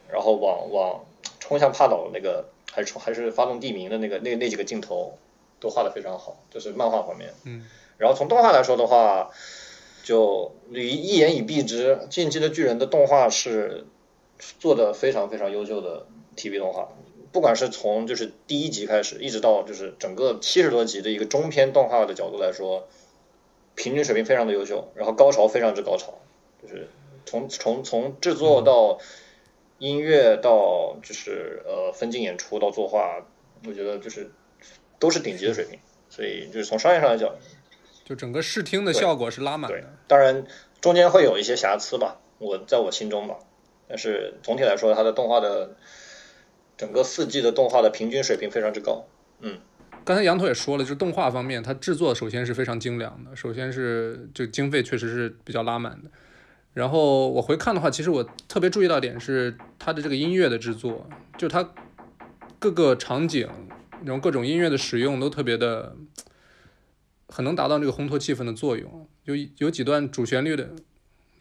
然后往往冲向帕岛的那个，还是冲还是发动地名的那个那那几个镜头都画的非常好，就是漫画方面。嗯。然后从动画来说的话，就一一言以蔽之，进击的巨人的动画是。做的非常非常优秀的 TV 动画，不管是从就是第一集开始，一直到就是整个七十多集的一个中篇动画的角度来说，平均水平非常的优秀，然后高潮非常之高潮，就是从从从制作到音乐到就是呃分镜演出到作画，我觉得就是都是顶级的水平，所以就是从商业上来讲，就整个视听的效果是拉满的。当然中间会有一些瑕疵吧，我在我心中吧。但是总体来说，它的动画的整个四季的动画的平均水平非常之高。嗯，刚才羊头也说了，就是动画方面，它制作首先是非常精良的，首先是这经费确实是比较拉满的。然后我回看的话，其实我特别注意到点是它的这个音乐的制作，就它各个场景，然后各种音乐的使用都特别的，很能达到这个烘托气氛的作用。有有几段主旋律的。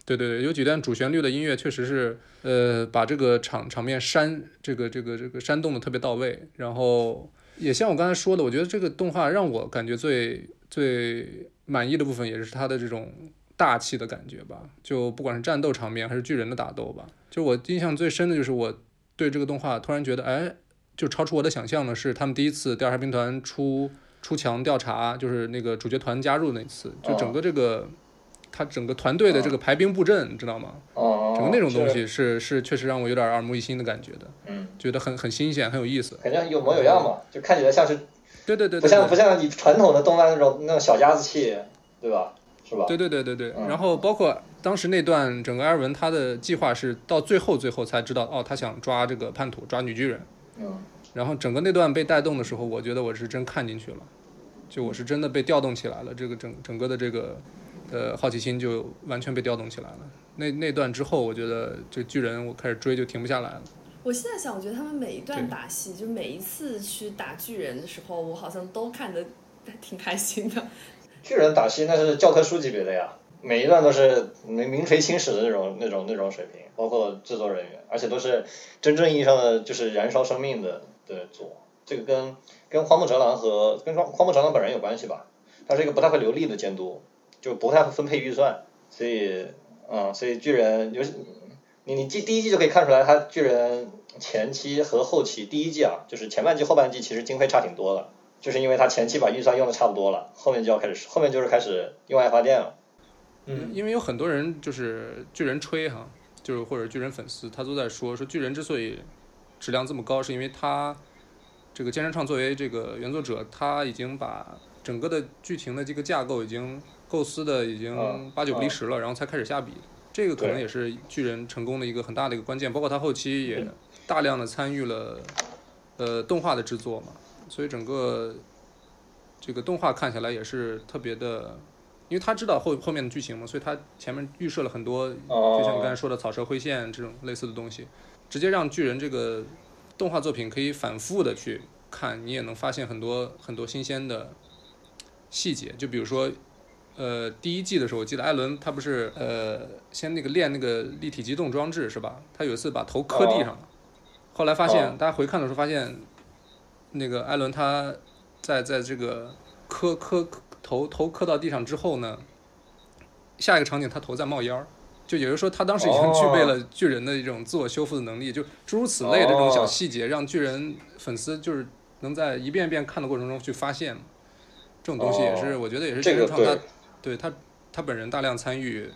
对对对，有几段主旋律的音乐确实是，呃，把这个场场面煽这个这个这个煽动的特别到位。然后也像我刚才说的，我觉得这个动画让我感觉最最满意的部分，也是它的这种大气的感觉吧。就不管是战斗场面还是巨人的打斗吧，就我印象最深的就是我对这个动画突然觉得，哎，就超出我的想象的是他们第一次调查兵团出出墙调查，就是那个主角团加入那次，就整个这个。他整个团队的这个排兵布阵，你知道吗？哦，整个那种东西是是确实让我有点耳目一新的感觉的。嗯，觉得很很新鲜，很有意思。反正有模有样嘛，就看起来像是。对对对。不像不像你传统的动漫那种那种小家子气，对吧？是吧？对对对对对。然后包括当时那段，整个艾尔文他的计划是到最后最后才知道，哦，他想抓这个叛徒，抓女巨人。嗯。然后整个那段被带动的时候，我觉得我是真看进去了，就我是真的被调动起来了。这个整整个的这个。呃，好奇心就完全被调动起来了。那那段之后，我觉得这巨人我开始追就停不下来了。我现在想，我觉得他们每一段打戏，就每一次去打巨人的时候，我好像都看得挺开心的。巨人打戏那是教科书级别的呀。每一段都是名名垂青史的那种那种那种水平，包括制作人员，而且都是真正意义上的就是燃烧生命的的做。这个跟跟荒木哲郎和跟荒荒木哲郎本人有关系吧？他是一个不太会流利的监督，就不太会分配预算，所以嗯，所以巨人尤其你你第第一季就可以看出来，他巨人前期和后期第一季啊，就是前半季后半季其实经费差挺多的，就是因为他前期把预算用的差不多了，后面就要开始后面就是开始用爱发电了。嗯，因为有很多人就是巨人吹哈，就是或者巨人粉丝，他都在说说巨人之所以质量这么高，是因为他这个剑山创作为这个原作者，他已经把整个的剧情的这个架构已经构思的已经八九不离十了，然后才开始下笔。这个可能也是巨人成功的一个很大的一个关键，包括他后期也大量的参与了呃动画的制作嘛，所以整个这个动画看起来也是特别的。因为他知道后后面的剧情嘛，所以他前面预设了很多，就像你刚才说的草蛇灰线这种类似的东西，直接让巨人这个动画作品可以反复的去看，你也能发现很多很多新鲜的细节。就比如说，呃，第一季的时候，我记得艾伦他不是呃先那个练那个立体机动装置是吧？他有一次把头磕地上了，后来发现大家回看的时候发现，那个艾伦他在在这个磕磕。头头磕到地上之后呢，下一个场景他头在冒烟儿，就也就是说他当时已经具备了巨人的一种自我修复的能力，就诸如此类的这种小细节，让巨人粉丝就是能在一遍遍看的过程中去发现，这种东西也是我觉得也是金创他对他他本人大量参与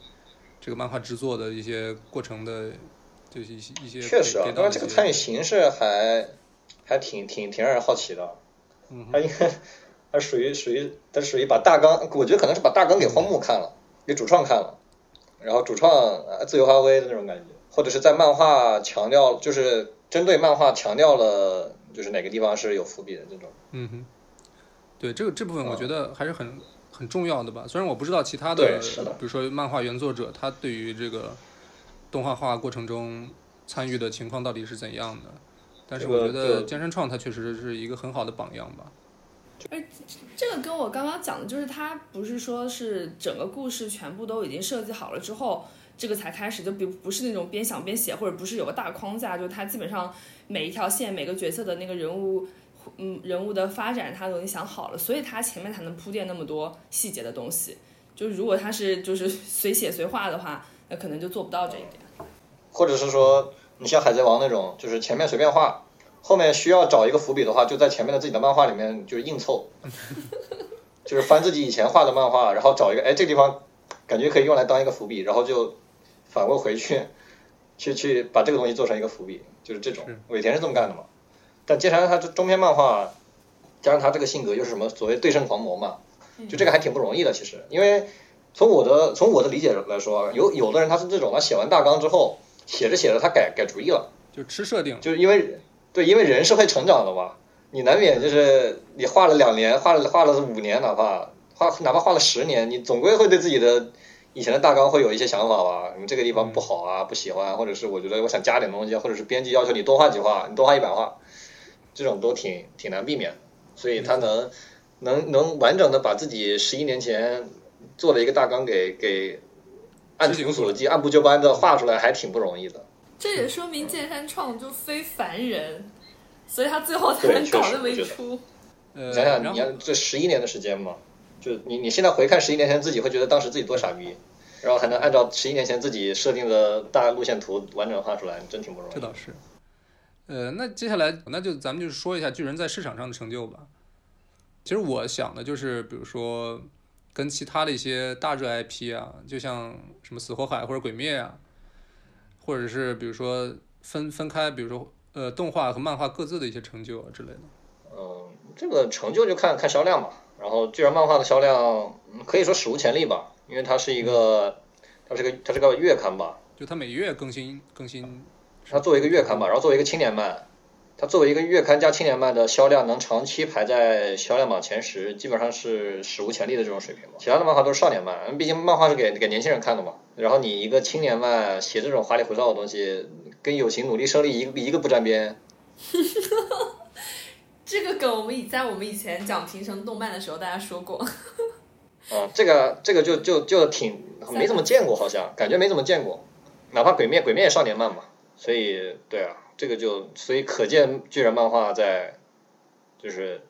这个漫画制作的一些过程的，就是一些一些确实啊，当然这个参与形式还还挺挺挺让人好奇的，嗯他应该。他属于属于，他属于把大纲，我觉得可能是把大纲给荒木看了，给主创看了，然后主创自由发挥的那种感觉，或者是在漫画强调，就是针对漫画强调了，就是哪个地方是有伏笔的这种。嗯哼，对这个这部分我觉得还是很很重要的吧。虽然我不知道其他的，比如说漫画原作者他对于这个动画化过程中参与的情况到底是怎样的，但是我觉得健身创他确实是一个很好的榜样吧。哎，这个跟我刚刚讲的，就是他不是说是整个故事全部都已经设计好了之后，这个才开始，就比不是那种边想边写，或者不是有个大框架，就他基本上每一条线、每个角色的那个人物，嗯，人物的发展他都已经想好了，所以他前面才能铺垫那么多细节的东西。就是如果他是就是随写随画的话，那可能就做不到这一点。或者是说，你像海贼王那种，就是前面随便画。后面需要找一个伏笔的话，就在前面的自己的漫画里面就是硬凑，(laughs) 就是翻自己以前画的漫画，然后找一个哎这个地方感觉可以用来当一个伏笔，然后就反过回去去去把这个东西做成一个伏笔，就是这种。尾田是这么干的嘛？但接下来他这中篇漫画加上他这个性格又是什么所谓对称狂魔嘛？就这个还挺不容易的，其实，因为从我的从我的理解来说，有有的人他是这种，他写完大纲之后写着写着他改改主意了，就吃设定，就是因为。对，因为人是会成长的嘛，你难免就是你画了两年，画了画了五年，哪怕画哪怕画了十年，你总归会对自己的以前的大纲会有一些想法吧？你这个地方不好啊，不喜欢，或者是我觉得我想加点东西，或者是编辑要求你多画几画，你多画一百画，这种都挺挺难避免。所以他能能能完整的把自己十一年前做了一个大纲给给按图索骥、按部就班的画出来，还挺不容易的。这也说明剑山创就非凡人，所以他最后才能搞那么一出。呃，想想你要这十一年的时间嘛，就你你现在回看十一年前自己会觉得当时自己多傻逼，然后还能按照十一年前自己设定的大路线图完整画出来，真挺不容易。这倒是。呃，那接下来那就咱们就说一下巨人在市场上的成就吧。其实我想的就是，比如说跟其他的一些大热 IP 啊，就像什么死火海或者鬼灭啊。或者是比如说分分开，比如说呃动画和漫画各自的一些成就啊之类的。嗯，这个成就就看看销量吧。然后巨人漫画的销量可以说史无前例吧，因为它是一个它是个它是个月刊吧。就它每月更新更新。它作为一个月刊嘛，然后作为一个青年漫。它作为一个月刊加青年漫的销量能长期排在销量榜前十，基本上是史无前例的这种水平嘛。其他的漫画都是少年漫，毕竟漫画是给给年轻人看的嘛。然后你一个青年漫写这种花里胡哨的东西，跟友情努力胜利一个一个不沾边。(laughs) 这个梗我们以在我们以前讲平成动漫的时候大家说过。(laughs) 嗯，这个这个就就就挺没怎么见过，好像感觉没怎么见过，哪怕鬼灭鬼灭也少年漫嘛，所以对啊，这个就所以可见巨人漫画在就是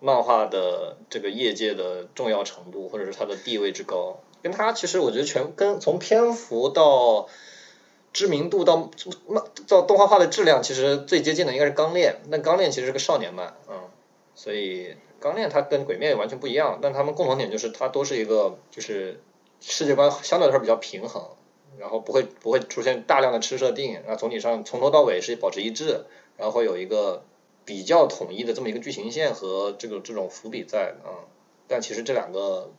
漫画的这个业界的重要程度，或者是它的地位之高，跟它其实我觉得全跟从篇幅到知名度到漫到动画化的质量，其实最接近的应该是钢炼，但钢炼其实是个少年漫，嗯，所以。钢炼它跟鬼灭完全不一样，但它们共同点就是它都是一个就是世界观相对来说比较平衡，然后不会不会出现大量的吃设定，那总体上从头到尾是保持一致，然后会有一个比较统一的这么一个剧情线和这个这种伏笔在啊，但其实这两个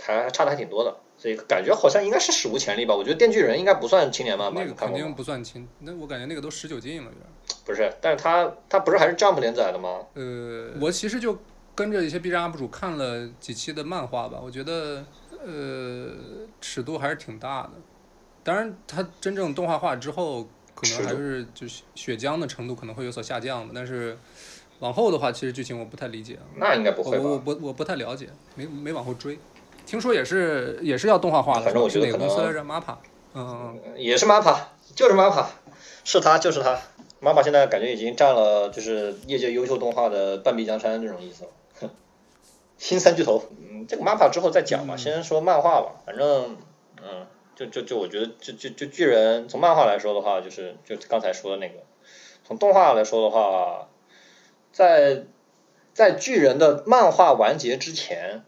还差的还挺多的，所以感觉好像应该是史无前例吧？我觉得电锯人应该不算青年漫吧？那个肯定不算青，那我感觉那个都十九禁了，有点。不是，但是他他不是还是 Jump 连载的吗？呃，我其实就跟着一些 B 站 UP 主看了几期的漫画吧，我觉得呃尺度还是挺大的。当然，它真正动画化之后，可能还是就是血浆的程度可能会有所下降的。但是往后的话，其实剧情我不太理解。那应该不会吧？我不我不太了解，没没往后追。听说也是也是要动画化的，反正我觉得哪个公司来着？MAPA，嗯，也是 MAPA，就是 MAPA，是他就是他。妈妈现在感觉已经占了就是业界优秀动画的半壁江山这种意思了。新三巨头，嗯，这个 MAPA 之后再讲吧，先说漫画吧。反正，嗯，就就就我觉得，就就就巨人从漫画来说的话，就是就刚才说的那个。从动画来说的话，在在巨人的漫画完结之前，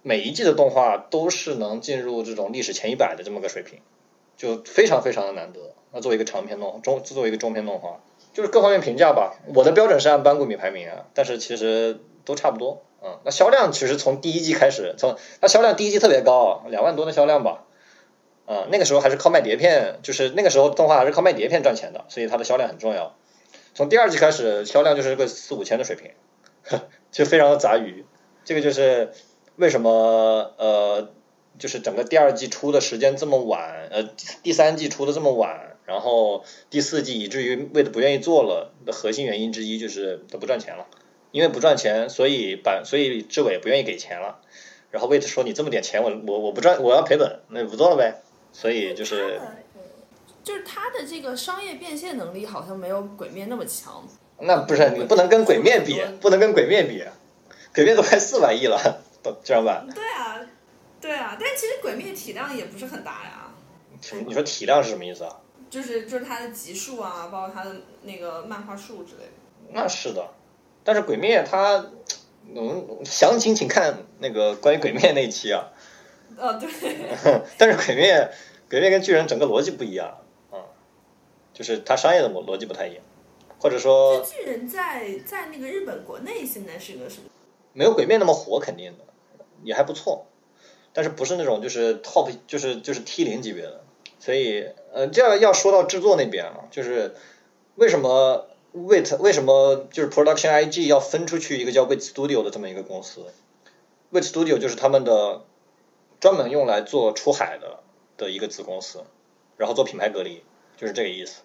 每一季的动画都是能进入这种历史前一百的这么个水平，就非常非常的难得。那作为一个长篇动中，作为一个中篇动画，就是各方面评价吧。我的标准是按班固米排名啊，但是其实都差不多。嗯，那销量其实从第一季开始，从它销量第一季特别高，两万多的销量吧。啊，那个时候还是靠卖碟片，就是那个时候动画还是靠卖碟片赚钱的，所以它的销量很重要。从第二季开始，销量就是个四五千的水平，呵 (laughs) 就非常的杂鱼。这个就是为什么呃，就是整个第二季出的时间这么晚，呃，第三季出的这么晚。然后第四季以至于为的不愿意做了的核心原因之一就是它不赚钱了，因为不赚钱，所以版所以志伟不愿意给钱了。然后为说你这么点钱，我我我不赚，我要赔本，那不做了呗。所以就是就是他的这个商业变现能力好像没有鬼面那么强。那不是你不能跟鬼面比，不能跟鬼面比，鬼面都快四百亿了，知道吧？对啊，对啊，但其实鬼面体量也不是很大呀。你说体量是什么意思啊？就是就是它的集数啊，包括它的那个漫画数之类的。那是的，但是鬼灭它，嗯，详情请看那个关于鬼灭那一期啊。呃，对。(laughs) 但是鬼灭，鬼灭跟巨人整个逻辑不一样啊，就是它商业的逻逻辑不太一样，或者说。巨人在在那个日本国内现在是个什么？没有鬼灭那么火，肯定的，也还不错，但是不是那种就是 top 就是就是 T 零级别的。所以，呃，这样要说到制作那边啊，就是为什么 Wait 为什么就是 Production IG 要分出去一个叫 Wait Studio 的这么一个公司？Wait Studio 就是他们的专门用来做出海的的一个子公司，然后做品牌隔离，就是这个意思。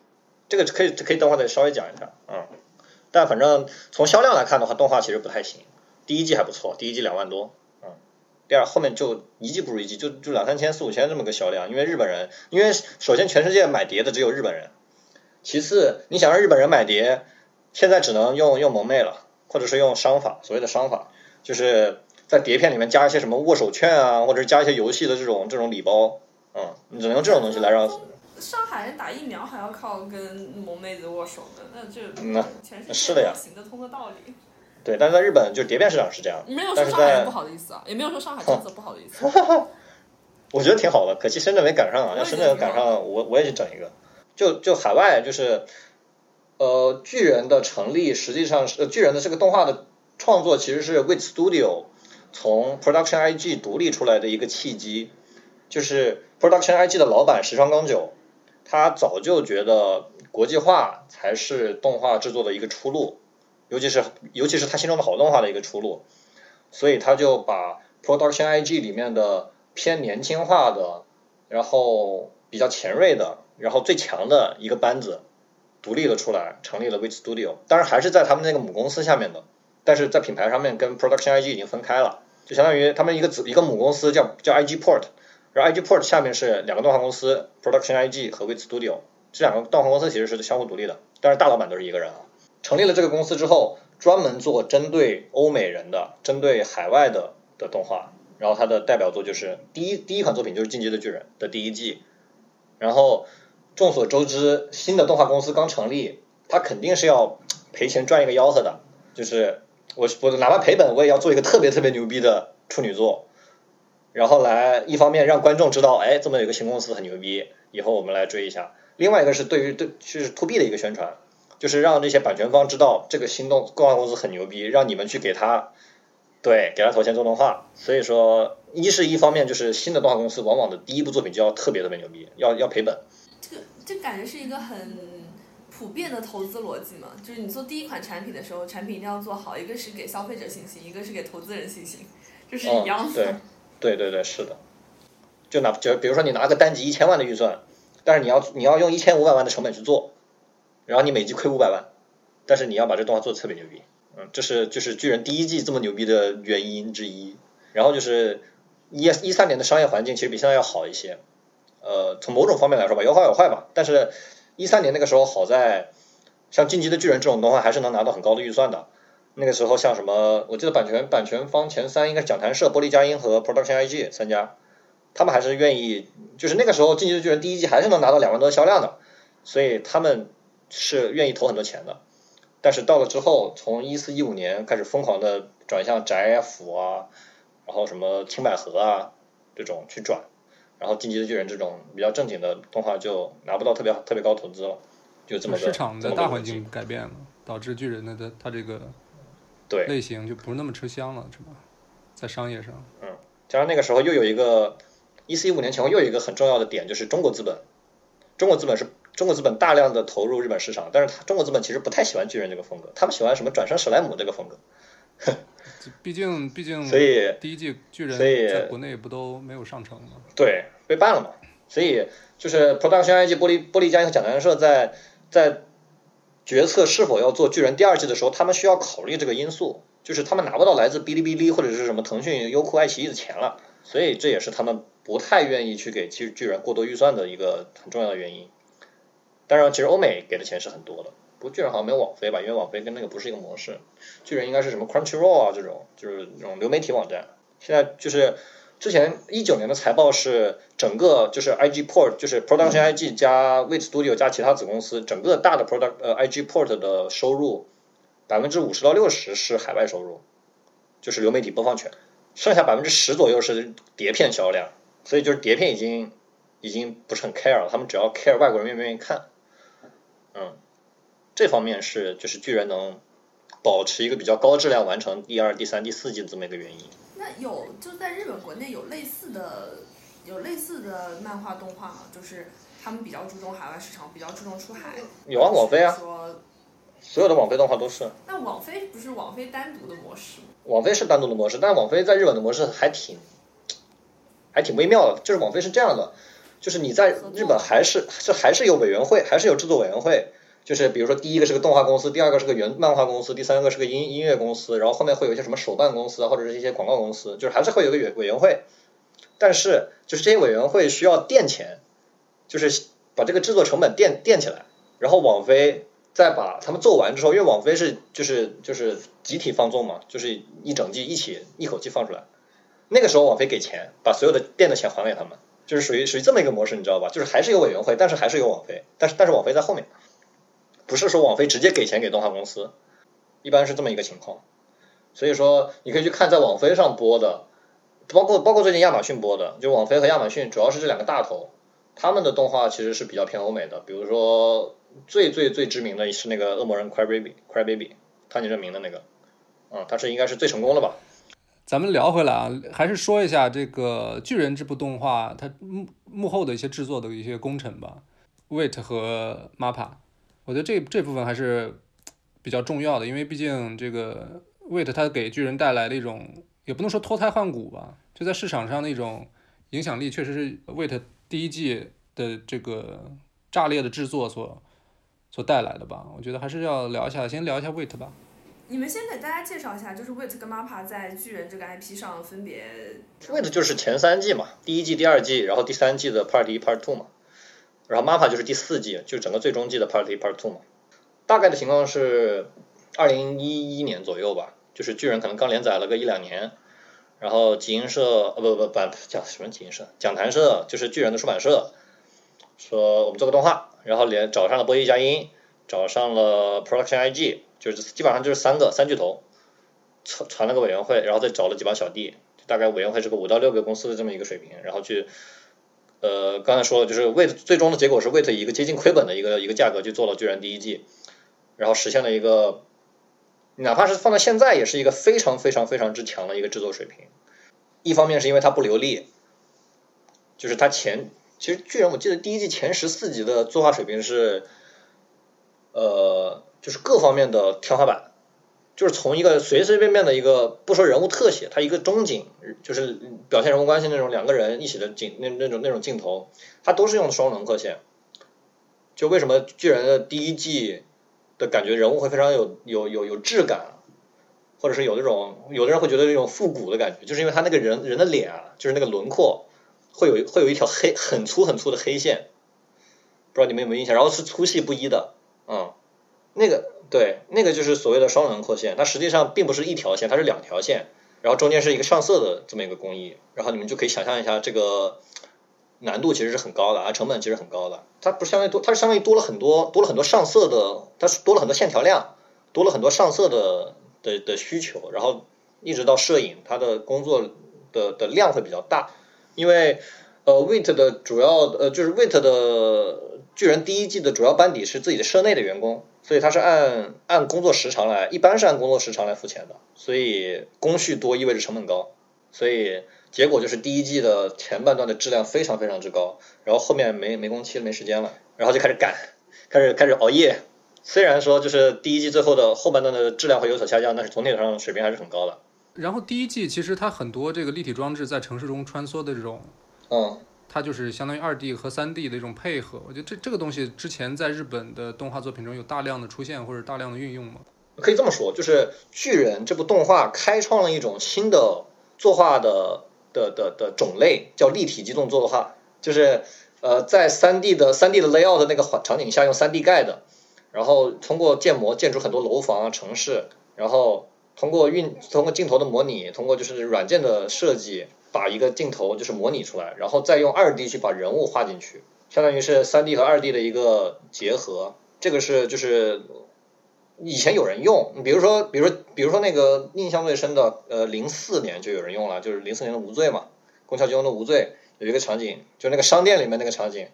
这个可以可以等会再稍微讲一下，嗯。但反正从销量来看的话，动画其实不太行。第一季还不错，第一季两万多。嗯第二，后面就一季不如一季，就就两三千、四五千这么个销量。因为日本人，因为首先全世界买碟的只有日本人，其次你想让日本人买碟，现在只能用用萌妹了，或者是用商法，所谓的商法，就是在碟片里面加一些什么握手券啊，或者加一些游戏的这种这种礼包，嗯，你只能用这种东西来让。上海人打疫苗还要靠跟萌妹子握手的，那这嗯，全是的呀，行得通的道理。(laughs) 对，但是在日本，就碟片市场是这样。没有说上海不好的意思啊，也没有说上海政策不好的意思。(laughs) 我觉得挺好的，可惜深圳没赶上啊。要深圳赶上，我我也去整一个。就就海外，就是呃，巨人的成立实际上是巨人的这个动画的创作，其实是 With Studio 从 Production IG 独立出来的一个契机。就是 Production IG 的老板石川刚久，他早就觉得国际化才是动画制作的一个出路。尤其是尤其是他心中的好动画的一个出路，所以他就把 Production IG 里面的偏年轻化的，然后比较前锐的，然后最强的一个班子独立了出来，成立了 w i t Studio。当然还是在他们那个母公司下面的，但是在品牌上面跟 Production IG 已经分开了。就相当于他们一个子一个母公司叫叫 IG Port，然后 IG Port 下面是两个动画公司 Production IG 和 Wit Studio，这两个动画公司其实是相互独立的，但是大老板都是一个人啊。成立了这个公司之后，专门做针对欧美人的、针对海外的的动画。然后它的代表作就是第一第一款作品就是《进击的巨人》的第一季。然后众所周知，新的动画公司刚成立，它肯定是要赔钱赚一个吆喝的。就是我我哪怕赔本，我也要做一个特别特别牛逼的处女作，然后来一方面让观众知道，哎，这么有个新公司很牛逼，以后我们来追一下。另外一个是对于对就是 to B 的一个宣传。就是让这些版权方知道这个新动动画公司很牛逼，让你们去给他，对，给他投钱做动画。所以说，一是一方面就是新的动画公司往往的第一部作品就要特别特别牛逼，要要赔本。这感觉是一个很普遍的投资逻辑嘛，就是你做第一款产品的时候，产品一定要做好，一个是给消费者信心，一个是给投资人信心，这是一样的。对对对对，是的。就拿就比如说你拿个单集一千万的预算，但是你要你要用一千五百万的成本去做。然后你每集亏五百万，但是你要把这动画做的特别牛逼，嗯，这是就是巨人第一季这么牛逼的原因之一。然后就是一一三年的商业环境其实比现在要好一些，呃，从某种方面来说吧，有好有坏吧。但是一三年那个时候好在，像进击的巨人这种动画还是能拿到很高的预算的。那个时候像什么，我记得版权版权方前三应该是讲谈社、玻璃佳音和 Production IG 三家，他们还是愿意，就是那个时候进击的巨人第一季还是能拿到两万多销量的，所以他们。是愿意投很多钱的，但是到了之后，从一四一五年开始疯狂的转向宅腐啊，然后什么青百合啊这种去转，然后进击的巨人这种比较正经的动画就拿不到特别特别高投资了，就这么市场的大环境改变了，导致巨人的它它这个对类型就不是那么吃香了，是吧？在商业上，嗯，加上那个时候又有一个一四一五年前后又有一个很重要的点，就是中国资本，中国资本是。中国资本大量的投入日本市场，但是他中国资本其实不太喜欢巨人这个风格，他们喜欢什么转生史莱姆这个风格。(laughs) 毕竟，毕竟，所以第一季巨人在国内不都没有上成吗？对，被办了嘛。所以就是 Production IG 玻璃玻璃佳音和讲谈社在在决策是否要做巨人第二季的时候，他们需要考虑这个因素，就是他们拿不到来自哔哩哔哩或者是什么腾讯、优酷、爱奇艺的钱了，所以这也是他们不太愿意去给巨巨人过多预算的一个很重要的原因。当然，其实欧美给的钱是很多的，不过巨人好像没有网飞吧，因为网飞跟那个不是一个模式。巨人应该是什么 Crunchyroll 啊这种，就是那种流媒体网站。现在就是之前一九年的财报是整个就是 IG Port，就是 Production IG 加 Wit Studio 加其他子公司，整个大的 Product 呃 IG Port 的收入百分之五十到六十是海外收入，就是流媒体播放权，剩下百分之十左右是碟片销量，所以就是碟片已经已经不是很 care 了，他们只要 care 外国人愿不愿意看。嗯，这方面是就是巨人能保持一个比较高质量完成第二、第三、第四季的这么一个原因。那有就在日本国内有类似的有类似的漫画动画吗？就是他们比较注重海外市场，比较注重出海。有啊，网飞啊。说所有的网飞动画都是。那网飞不是网飞单独的模式吗？网飞是单独的模式，但是网飞在日本的模式还挺还挺微妙的。就是网飞是这样的。就是你在日本还是是还是有委员会，还是有制作委员会。就是比如说，第一个是个动画公司，第二个是个原漫画公司，第三个是个音音乐公司，然后后面会有一些什么手办公司啊，或者是一些广告公司，就是还是会有个委委员会。但是就是这些委员会需要垫钱，就是把这个制作成本垫垫起来，然后网飞再把他们做完之后，因为网飞是就是就是集体放纵嘛，就是一整季一起一口气放出来，那个时候网飞给钱，把所有的垫的钱还给他们。就是属于属于这么一个模式，你知道吧？就是还是有委员会，但是还是有网飞，但是但是网飞在后面，不是说网飞直接给钱给动画公司，一般是这么一个情况。所以说，你可以去看在网飞上播的，包括包括最近亚马逊播的，就网飞和亚马逊主要是这两个大头，他们的动画其实是比较偏欧美的。比如说最最最知名的是那个恶魔人 Cry Baby Cry Baby，汤尼证明的那个，嗯，他是应该是最成功的吧。咱们聊回来啊，还是说一下这个巨人这部动画它幕幕后的一些制作的一些工程吧。Wait 和 Mappa，我觉得这这部分还是比较重要的，因为毕竟这个 Wait 它给巨人带来的一种，也不能说脱胎换骨吧，就在市场上的一种影响力，确实是 Wait 第一季的这个炸裂的制作所所带来的吧。我觉得还是要聊一下，先聊一下 Wait 吧。你们先给大家介绍一下，就是 Wait 跟 Mappa 在巨人这个 IP 上分别。Wait 就是前三季嘛，第一季、第二季，然后第三季的 Part 一、Part Two 嘛，然后 Mappa 就是第四季，就是整个最终季的 Part 一、Part Two 嘛。大概的情况是，二零一一年左右吧，就是巨人可能刚连载了个一两年，然后集英社呃不不不叫什么集英社，讲谈社就是巨人的出版社，说我们做个动画，然后连找上了波一佳音，找上了 Production IG。就是基本上就是三个三巨头传传了个委员会，然后再找了几帮小弟，大概委员会是个五到六个公司的这么一个水平，然后去呃刚才说了，就是为最终的结果是为了一个接近亏本的一个一个价格去做了巨人第一季，然后实现了一个哪怕是放在现在也是一个非常非常非常之强的一个制作水平。一方面是因为它不流利，就是它前其实巨人我记得第一季前十四集的作画水平是呃。就是各方面的天花板，就是从一个随随便便的一个不说人物特写，它一个中景，就是表现人物关系那种两个人一起的景那那种那种镜头，它都是用双轮廓线。就为什么巨人的第一季的感觉人物会非常有有有有质感，或者是有那种有的人会觉得那种复古的感觉，就是因为他那个人人的脸啊，就是那个轮廓会有会有一条黑很粗很粗的黑线，不知道你们有没有印象？然后是粗细不一的，嗯。那个对，那个就是所谓的双轮廓线，它实际上并不是一条线，它是两条线，然后中间是一个上色的这么一个工艺，然后你们就可以想象一下，这个难度其实是很高的啊，成本其实很高的。它不是相当于多，它是相当于多了很多，多了很多上色的，它是多了很多线条量，多了很多上色的的的需求，然后一直到摄影，它的工作的的量会比较大，因为呃，wait 的主要呃就是 wait 的巨人第一季的主要班底是自己的社内的员工。所以他是按按工作时长来，一般是按工作时长来付钱的。所以工序多意味着成本高，所以结果就是第一季的前半段的质量非常非常之高，然后后面没没工期没时间了，然后就开始赶，开始开始熬夜。虽然说就是第一季最后的后半段的质量会有所下降，但是总体上水平还是很高的。然后第一季其实它很多这个立体装置在城市中穿梭的这种，嗯。它就是相当于二 D 和三 D 的一种配合，我觉得这这个东西之前在日本的动画作品中有大量的出现或者大量的运用吗？可以这么说，就是巨人这部动画开创了一种新的作画的的的的种类，叫立体机动作画，就是呃在三 D 的三 D 的 layout 的那个环场景下用三 D 盖的，然后通过建模建出很多楼房啊城市，然后通过运通过镜头的模拟，通过就是软件的设计。把一个镜头就是模拟出来，然后再用二 D 去把人物画进去，相当于是三 D 和二 D 的一个结合。这个是就是以前有人用，比如说，比如说，比如说那个印象最深的，呃，零四年就有人用了，就是零四年的无罪嘛，宫桥金庸的无罪有一个场景，就那个商店里面那个场景，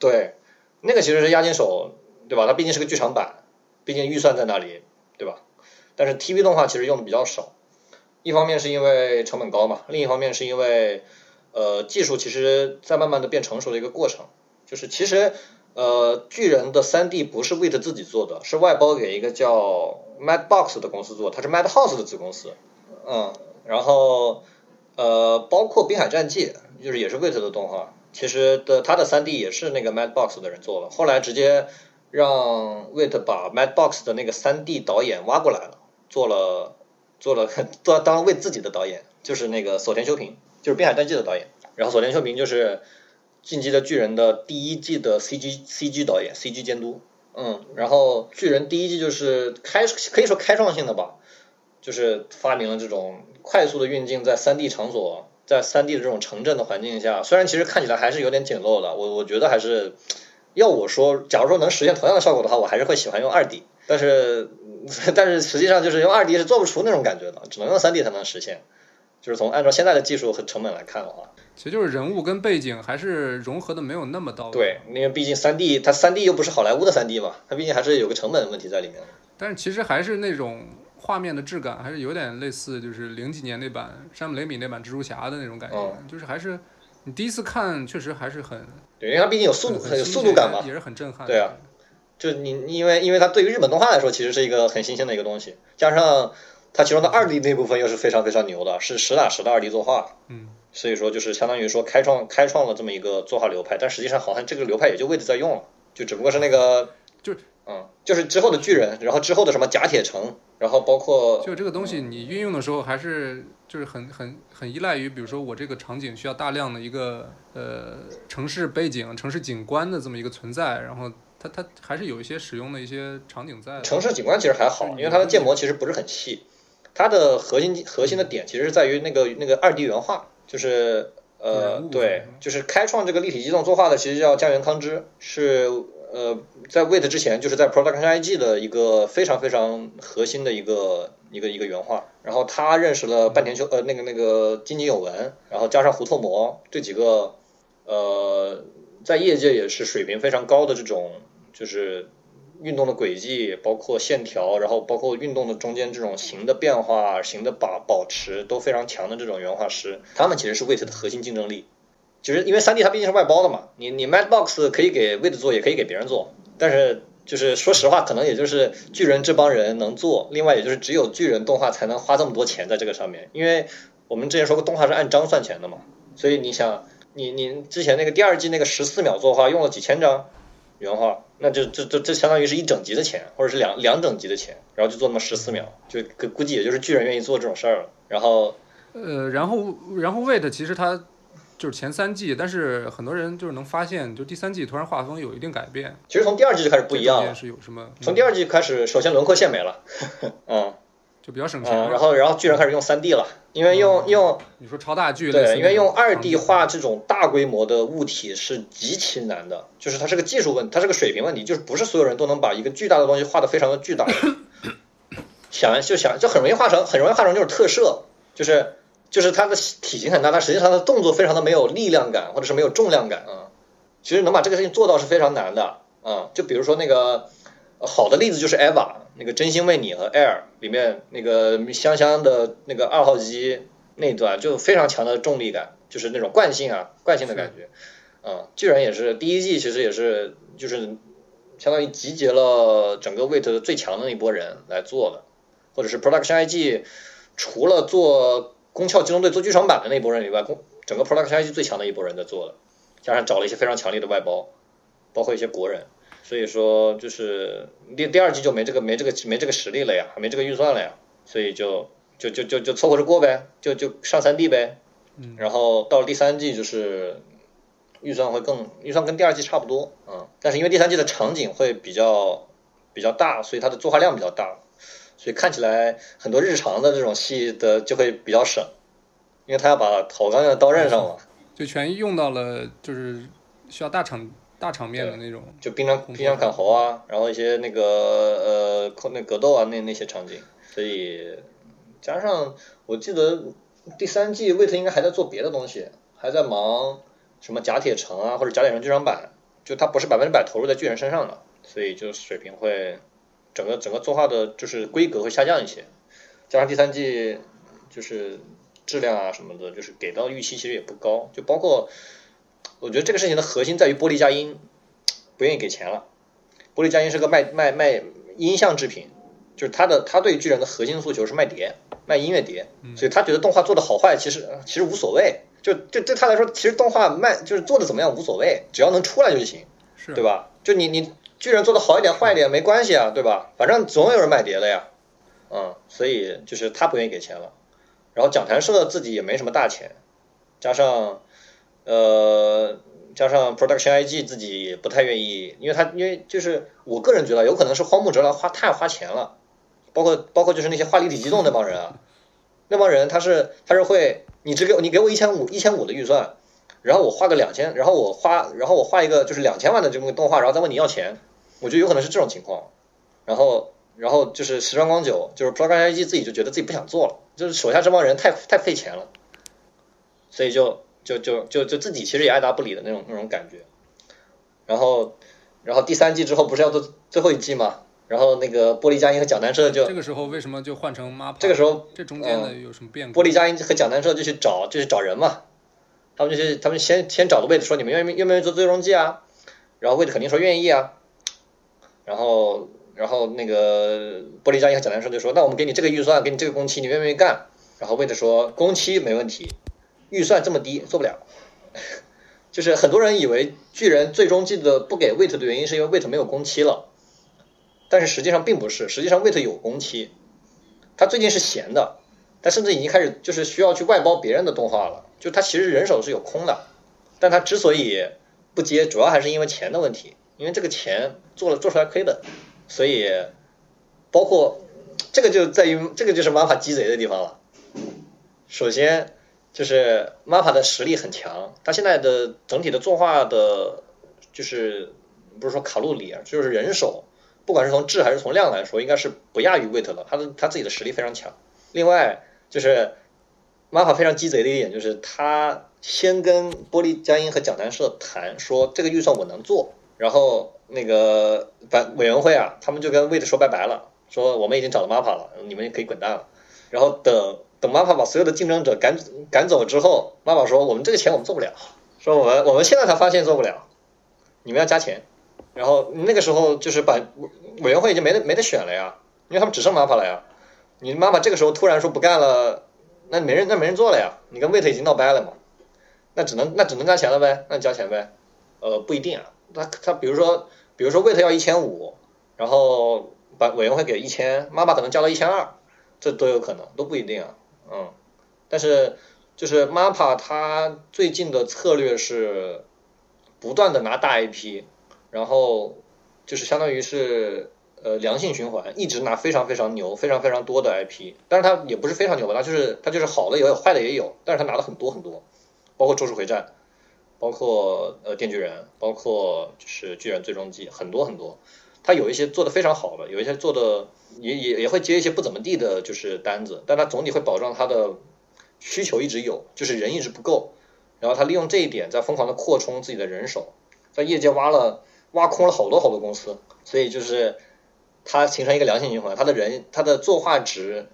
对，那个其实是押金手，对吧？它毕竟是个剧场版，毕竟预算在那里，对吧？但是 TV 动画其实用的比较少。一方面是因为成本高嘛，另一方面是因为，呃，技术其实在慢慢的变成熟的一个过程。就是其实，呃，巨人的三 D 不是 Wit 自己做的，是外包给一个叫 Madbox 的公司做，它是 Madhouse 的子公司。嗯，然后，呃，包括滨海战记，就是也是 Wit 的动画，其实的它的三 D 也是那个 Madbox 的人做的。后来直接让 Wait 把 Madbox 的那个三 D 导演挖过来了，做了。做了做当为自己的导演，(laughs) 就是那个锁田修平，就是《滨海战记》的导演。然后锁田修平就是《进击的巨人》的第一季的 CG CG 导演，CG 监督。嗯，然后巨人第一季就是开可以说开创性的吧，就是发明了这种快速的运镜在 3D 场所，在 3D 的这种城镇的环境下，虽然其实看起来还是有点简陋的，我我觉得还是要我说，假如说能实现同样的效果的话，我还是会喜欢用 2D，但是。(laughs) 但是实际上就是用二 D 是做不出那种感觉的，只能用三 D 才能实现。就是从按照现在的技术和成本来看的话，其实就是人物跟背景还是融合的没有那么到位。对，因为毕竟三 D 它三 D 又不是好莱坞的三 D 嘛，它毕竟还是有个成本问题在里面。但是其实还是那种画面的质感还是有点类似，就是零几年那版山姆雷米那版蜘蛛侠的那种感觉，就是还是你第一次看确实还是很对，因为它毕竟有速度很有速度感嘛，也是很震撼。对啊。就你，因为因为它对于日本动画来说，其实是一个很新鲜的一个东西，加上它其中的二 D 那部分又是非常非常牛的，是实打实的二 D 作画，嗯，所以说就是相当于说开创开创了这么一个作画流派，但实际上好像这个流派也就位置在用了，就只不过是那个就是嗯，就是之后的巨人，然后之后的什么甲铁城，然后包括就这个东西你运用的时候还是就是很很很依赖于，比如说我这个场景需要大量的一个呃城市背景、城市景观的这么一个存在，然后它它还是有一些使用的一些场景在。城市景观其实还好，因为它的建模其实不是很细，它的核心核心的点其实是在于那个那个二 D 原画，就是呃对，就是开创这个立体机动作画的，其实叫江原康之，是呃在 Wait 之前就是在 Production IG 的一个非常非常核心的一个一个一个原画，然后他认识了半田秋呃那个那个金井有文，然后加上胡透模这几个呃在业界也是水平非常高的这种就是运动的轨迹，包括线条，然后包括运动的中间这种形的变化、形的把保持都非常强的这种原画师，他们其实是 Wait 的核心竞争力。其实因为3 D 它毕竟是外包的嘛，你你 Madbox 可以给 Wait 做，也可以给别人做，但是就是说实话，可能也就是巨人这帮人能做，另外也就是只有巨人动画才能花这么多钱在这个上面，因为我们之前说过动画是按张算钱的嘛，所以你想，你你之前那个第二季那个十四秒作画用了几千张原画，那就这这这相当于是一整集的钱，或者是两两整集的钱，然后就做那么十四秒，就估估计也就是巨人愿意做这种事儿了。然后呃，然后然后 Wait 其实它就是前三季，但是很多人就是能发现，就第三季突然画风有一定改变，其实从第二季就开始不一样了是有什么？从第二季开始，首先轮廓线没了，(laughs) 嗯就比较省钱嗯，然后然后巨人开始用三 D 了，因为用用你说超大巨对，因为用二 D 画这种大规模的物体是极其难的，就是它是个技术问题，它是个水平问题，就是不是所有人都能把一个巨大的东西画的非常的巨大。(laughs) 想就想就很容易画成，很容易画成就是特摄，就是就是它的体型很大，但实际上它的动作非常的没有力量感，或者是没有重量感啊。其实能把这个事情做到是非常难的啊。就比如说那个呃好的例子就是 EVA 那个真心为你和 Air 里面那个香香的那个二号机那一段就非常强的重力感，就是那种惯性啊惯性的感觉。嗯，巨人也是第一季其实也是就是相当于集结了整个 Wait 的最强的那一波人来做的，或者是 Production IG 除了做宫壳机动队做剧场版的那一波人以外，宫整个 Production IG 最强的一波人在做的，加上找了一些非常强力的外包，包括一些国人，所以说就是第第二季就没这个没这个没这个实力了呀，没这个预算了呀，所以就就就就就凑合着过呗，就就上三 D 呗，嗯。然后到了第三季就是预算会更预算跟第二季差不多，嗯，但是因为第三季的场景会比较比较大，所以它的作画量比较大，所以看起来很多日常的这种戏的就会比较省，因为他要把头钢用在刀刃上了，就全用到了就是需要大场大场面的那种。就冰枪冰枪砍猴啊，然后一些那个呃空那格斗啊那那些场景，所以加上我记得第三季魏特应该还在做别的东西，还在忙什么甲铁城啊或者甲铁城剧场版，就他不是百分之百投入在巨人身上的，所以就水平会整个整个作画的就是规格会下降一些，加上第三季就是质量啊什么的，就是给到预期其实也不高，就包括我觉得这个事情的核心在于玻璃佳音不愿意给钱了。玻璃佳音是个卖卖卖音像制品，就是他的他对巨人的核心诉求是卖碟，卖音乐碟，所以他觉得动画做的好坏其实其实无所谓，就就对他来说，其实动画卖就是做的怎么样无所谓，只要能出来就行，是对吧？就你你巨人做的好一点坏一点没关系啊，对吧？反正总有人买碟的呀，嗯，所以就是他不愿意给钱了，然后讲谈社自己也没什么大钱，加上呃加上 Production IG 自己也不太愿意，因为他因为就是我个人觉得有可能是荒木哲郎花太花钱了，包括包括就是那些画立体机动那帮人啊，那帮人他是他是会你只给你给我一千五一千五的预算，然后我画个两千，然后我画然后我画一个就是两千万的这么个动画，然后再问你要钱，我觉得有可能是这种情况，然后然后就是时装光久就是 Production IG 自己就觉得自己不想做了，就是手下这帮人太太费钱了，所以就。就就就就自己其实也爱答不理的那种那种感觉，然后然后第三季之后不是要做最后一季嘛，然后那个玻璃佳音和蒋南社就这个时候为什么就换成 MAPPA？这个时候这中间的有什么变故？玻璃佳音和蒋南社就去找就去找人嘛，他们就去他们先先找个位置说你们愿不愿不愿意做最终季啊，然后位置肯定说愿意啊，然后然后那个玻璃佳音和蒋南社就说那我们给你这个预算给你这个工期你愿不愿意干？然后位置说工期没问题。预算这么低做不了，(laughs) 就是很多人以为巨人最终季的不给 wait 的原因是因为 wait 没有工期了，但是实际上并不是，实际上 Wait 有工期，他最近是闲的，他甚至已经开始就是需要去外包别人的动画了，就他其实人手是有空的，但他之所以不接，主要还是因为钱的问题，因为这个钱做了做出来亏本，所以包括这个就在于这个就是 MAPPA 鸡贼的地方了。首先就是 MAPPA 的实力很强，它现在的整体的作画的，就是不是说卡路里啊，就是人手，不管是从质还是从量来说，应该是不亚于 WIT 的，它的它自己的实力非常强。另外就是 MAPPA 非常鸡贼的一点就是，他先跟玻璃佳音和讲谈社谈说这个预算我能做，然后那个反委员会啊，他们就跟 WIT 说拜拜了，说我们已经找了 MAPPA 了，你们可以滚蛋了。然后等等妈妈把所有的竞争者赶赶走之后妈妈说我们这个钱我们做不了，说我们我们现在才发现做不了，你们要加钱。然后那个时候就是把委员会已经没得没得选了呀，因为他们只剩妈妈了呀。你妈妈这个时候突然说不干了，那没人那没人做了呀。你跟 Wait 已经闹掰了嘛，那只能那只能加钱了呗，那你加钱呗。呃，不一定啊，他他比如说比如说 Wait 要一千五，然后把委员会给一千，妈妈可能交到一千二，这都有可能，都不一定啊。嗯，但是就是 MAPA 它最近的策略是不断的拿大 IP，然后就是相当于是呃良性循环，一直拿非常非常牛、非常非常多的 IP，但是它也不是非常牛吧，它就是它就是好的也有，坏的也有，但是它拿的很多很多，包括《咒术回战》，包括呃《电锯人》，包括就是《巨人最终季》，很多很多。它有一些做的非常好的，有一些做的也也也会接一些不怎么地的，就是单子，但他总体会保障他的需求一直有，就是人一直不够，然后他利用这一点在疯狂的扩充自己的人手，在业界挖了挖空了好多好多公司，所以就是他形成一个良性循环，他的人他的作画职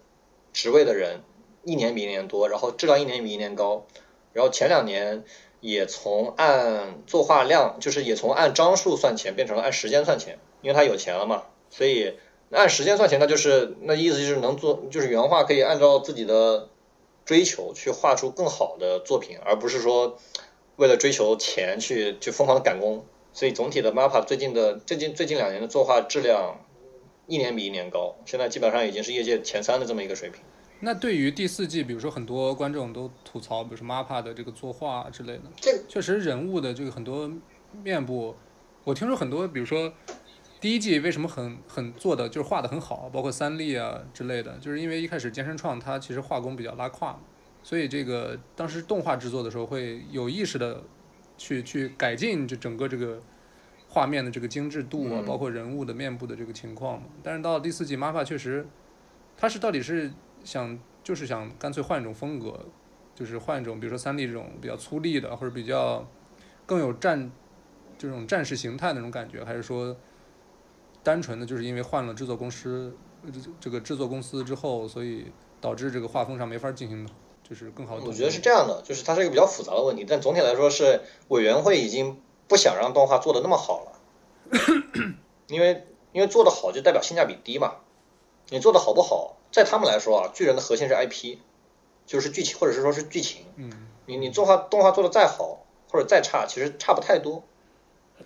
职位的人一年比一年多，然后质量一年比一年高，然后前两年也从按作画量，就是也从按张数算钱变成了按时间算钱。因为他有钱了嘛，所以按时间算钱，那就是那意思就是能做，就是原画可以按照自己的追求去画出更好的作品，而不是说为了追求钱去去疯狂的赶工。所以总体的 MAPPA 最近的最近最近两年的作画质量一年比一年高，现在基本上已经是业界前三的这么一个水平。那对于第四季，比如说很多观众都吐槽，比如说 MAPPA 的这个作画之类的，这确实人物的这个很多面部，我听说很多，比如说。第一季为什么很很做的就是画的很好，包括三笠啊之类的，就是因为一开始健身创它其实画工比较拉胯，所以这个当时动画制作的时候会有意识的去去改进这整个这个画面的这个精致度啊，包括人物的面部的这个情况嘛。但是到第四季，MAPPA 确实，他是到底是想就是想干脆换一种风格，就是换一种比如说三笠这种比较粗粝的或者比较更有战这种战士形态那种感觉，还是说？单纯的就是因为换了制作公司，这个制作公司之后，所以导致这个画风上没法进行，就是更好的。我觉得是这样的，就是它是一个比较复杂的问题，但总体来说是委员会已经不想让动画做的那么好了，(laughs) 因为因为做的好就代表性价比低嘛。你做的好不好，在他们来说啊，巨人的核心是 IP，就是剧情或者是说是剧情。嗯。你你动画动画做的再好或者再差，其实差不太多。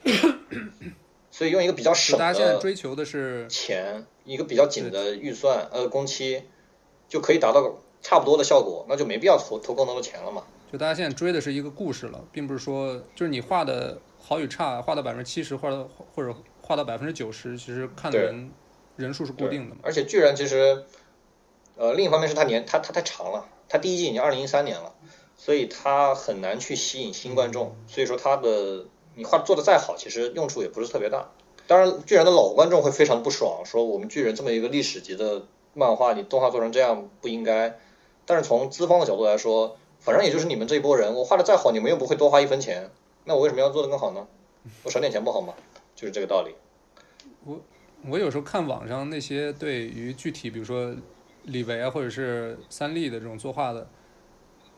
(laughs) 所以用一个比较省的追求的是钱，一个比较紧的预算，呃，工期就可以达到差不多的效果，那就没必要投投更多的钱了嘛。就大家现在追的是一个故事了，并不是说就是你画的好与差，画到百分之七十，或者或者画到百分之九十，其实看的人人数是固定的嘛。而且巨人其实，呃，另一方面是他年他他太长了，他第一季已经二零一三年了，所以他很难去吸引新观众，所以说他的。你画做的再好，其实用处也不是特别大。当然，巨人的老观众会非常不爽，说我们巨人这么一个历史级的漫画，你动画做成这样不应该。但是从资方的角度来说，反正也就是你们这一波人，我画的再好，你们又不会多花一分钱，那我为什么要做的更好呢？我省点钱不好吗？就是这个道理。我我有时候看网上那些对于具体，比如说李维啊，或者是三立的这种作画的，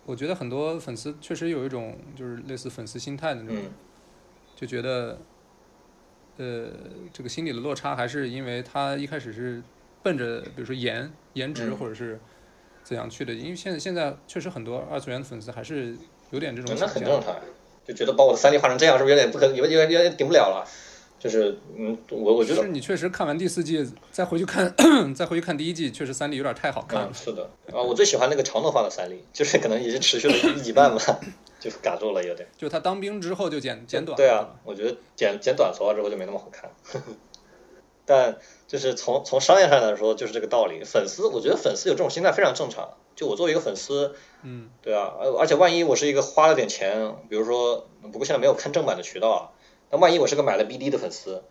我觉得很多粉丝确实有一种就是类似粉丝心态的那种。就觉得，呃，这个心理的落差还是因为他一开始是奔着比如说颜颜值或者是怎样去的，因为现在现在确实很多二次元的粉丝还是有点这种那很正常，就觉得把我的三 D 画成这样是不是有点不可有有点有点顶不了了？就是嗯，我我觉得是你确实看完第四季再回去看，(coughs) 再回去看第一季，确实三笠有点太好看了嗯，。是的啊，我最喜欢那个长头发的三笠，就是可能已经持续了一一集半吧，(laughs) 就嘎住了有点。就他当兵之后就剪剪短。对啊，我觉得剪剪短头发之后就没那么好看。(laughs) 但就是从从商业上来说，就是这个道理。粉丝，我觉得粉丝有这种心态非常正常。就我作为一个粉丝，嗯，对啊，而而且万一我是一个花了点钱，比如说，不过现在没有看正版的渠道啊。那万一我是个买了 BD 的粉丝，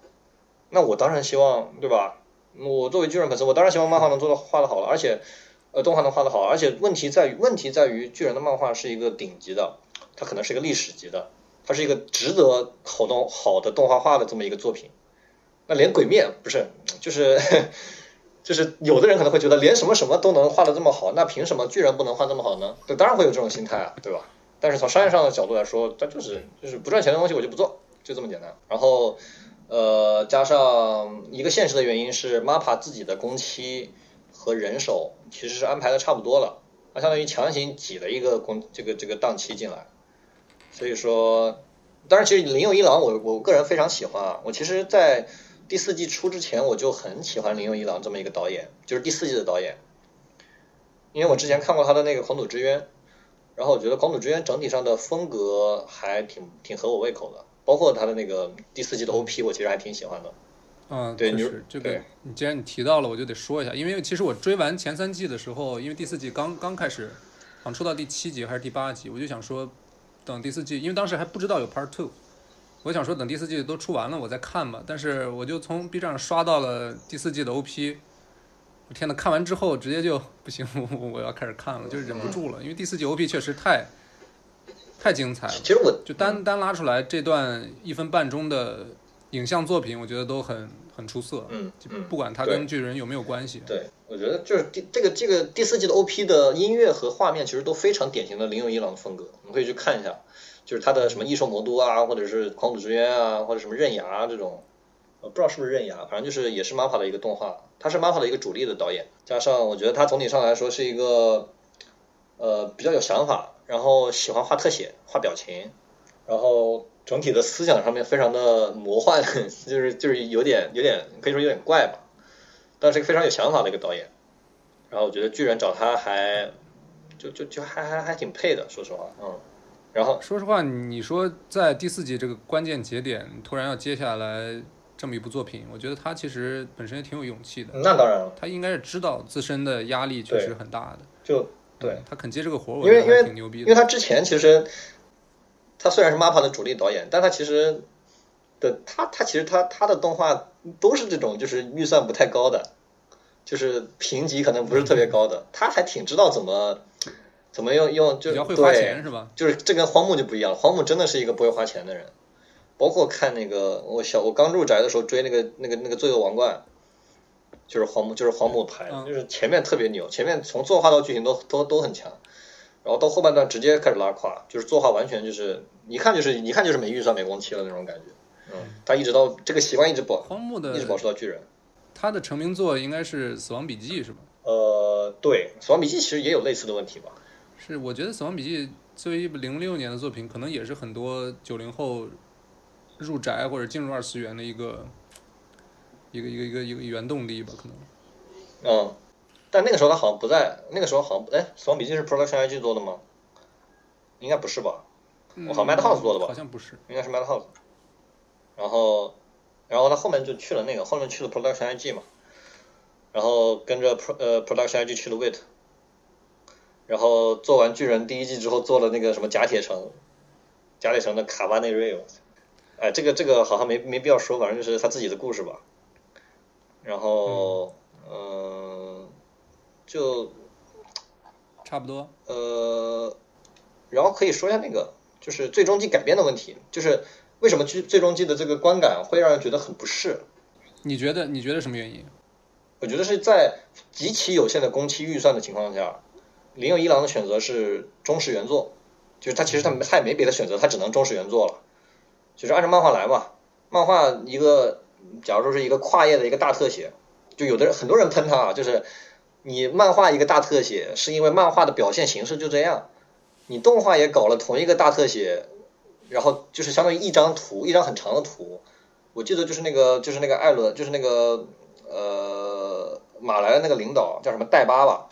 那我当然希望，对吧？我作为巨人粉丝，我当然希望漫画能做到画的好了，而且，呃，动画能画的好，而且问题在于，问题在于巨人的漫画是一个顶级的，它可能是一个历史级的，它是一个值得好动好的动画化的这么一个作品。那连鬼灭不是，就是 (laughs) 就是有的人可能会觉得连什么什么都能画的这么好，那凭什么巨人不能画这么好呢？对，当然会有这种心态啊，对吧？但是从商业上的角度来说，它就是就是不赚钱的东西我就不做，就这么简单。然后呃，加上一个现实的原因是，MAPA 自己的工期和人手其实是安排的差不多了，它相当于强行挤了一个工这个这个档期进来，所以说，当然其实林佑一郎我我个人非常喜欢啊，我其实，在第四季出之前我就很喜欢林佑一郎这么一个导演，就是第四季的导演，因为我之前看过他的那个《狂赌之渊》，然后我觉得《狂赌之渊》整体上的风格还挺挺合我胃口的，包括他的那个第四季的 OP，我其实还挺喜欢的。嗯，对就是这个对你既然你提到了，我就得说一下，因为其实我追完前三季的时候，因为第四季刚刚开始，好像出到第七集还是第八集，我就想说，等第四季，因为当时还不知道有 Part Two，我想说等第四季都出完了我再看吧。但是我就从 B 站上刷到了第四季的 OP，我天呐，看完之后直接就不行，我我要开始看了，就忍不住了，因为第四季 OP 确实太太精彩了。其实我就单单拉出来这段一分半钟的影像作品，我觉得都很很出色。嗯嗯，不管它对跟巨人有没有关系，对，我觉得就是第这个这个第四季的 OP 的音乐和画面其实都非常典型的林永一郎的风格，我们可以去看一下，就是他的什么异兽魔都啊，或者是狂赌之渊啊，或者什么刃牙这种，呃，不知道是不是刃牙，反正就是也是 MAPPA 的一个动画，他是 MAPPA 的一个主力的导演，加上我觉得他总体上来说是一个呃比较有想法，然后喜欢画特写、画表情，然后整体的思想上面非常的魔幻，就是就是有点有点可以说有点怪吧。但是一个非常有想法的一个导演。然后我觉得巨人找他还就就就还还还挺配的，说实话，嗯。然后说实话，你说在第四集这个关键节点突然要接下来这么一部作品，我觉得他其实本身也挺有勇气的。那当然了，他应该是知道自身的压力确实很大的，就对，他肯接这个活儿，我因为觉得还挺牛逼的。因为他之前其实他虽然是 MAPPA 的主力导演，但他其实的他他其实他他的动画都是这种就是预算不太高的，就是评级可能不是特别高的，他还挺知道怎么怎么用用就比较会花钱是吧？就是这跟荒木就不一样了，荒木真的是一个不会花钱的人。包括看那个我小我刚入宅的时候追那个那个那个《罪恶王冠》，就是荒木就是荒木拍的，嗯就是前面特别牛，前面从作画到剧情都都都很强，然后到后半段直接开始拉胯，就是作画完全就是一看就是一看就是没预算没工期了那种感觉。嗯，他一直到这个习惯一直保荒木的一直保持到巨人。他的成名作应该是《死亡笔记》是吧？呃，对，《死亡笔记》其实也有类似的问题吧。是，我觉得《死亡笔记》作为一部零六年的作品，可能也是很多九零后入宅或者进入二次元的一个一个一个一个一个原动力吧，可能。嗯，但那个时候他好像不在，那个时候好像哎，《死亡笔记》是 Production IG 做的吗？应该不是吧？我好像 Madhouse 做的吧好像不是。应该是 Madhouse。然后，然后他后面就去了那个，后面去了 Production IG 嘛，然后跟着 Pro 呃 Production IG 去了 Wait，然后做完巨人第一季之后做了那个什么甲铁城，甲铁城的卡巴内瑞欧，哎，这个这个好像没没必要说，反正就是他自己的故事吧。然后，嗯、就差不多。呃，然后可以说一下那个，就是最终季改编的问题，就是为什么最最终季的这个观感会让人觉得很不适？你觉得你觉得什么原因？我觉得是在极其有限的工期预算的情况下，林有一郎的选择是忠实原作，就是他其实他他也没别的选择，他只能忠实原作了，就是按照漫画来嘛。漫画一个，假如说是一个跨页的一个大特写，就有的人很多人喷他啊，就是你漫画一个大特写，是因为漫画的表现形式就这样，你动画也搞了同一个大特写，然后就是相当于一张图，一张很长的图，我记得就是那个就是那个艾伦，就是那个呃马来的那个领导叫什么戴巴吧，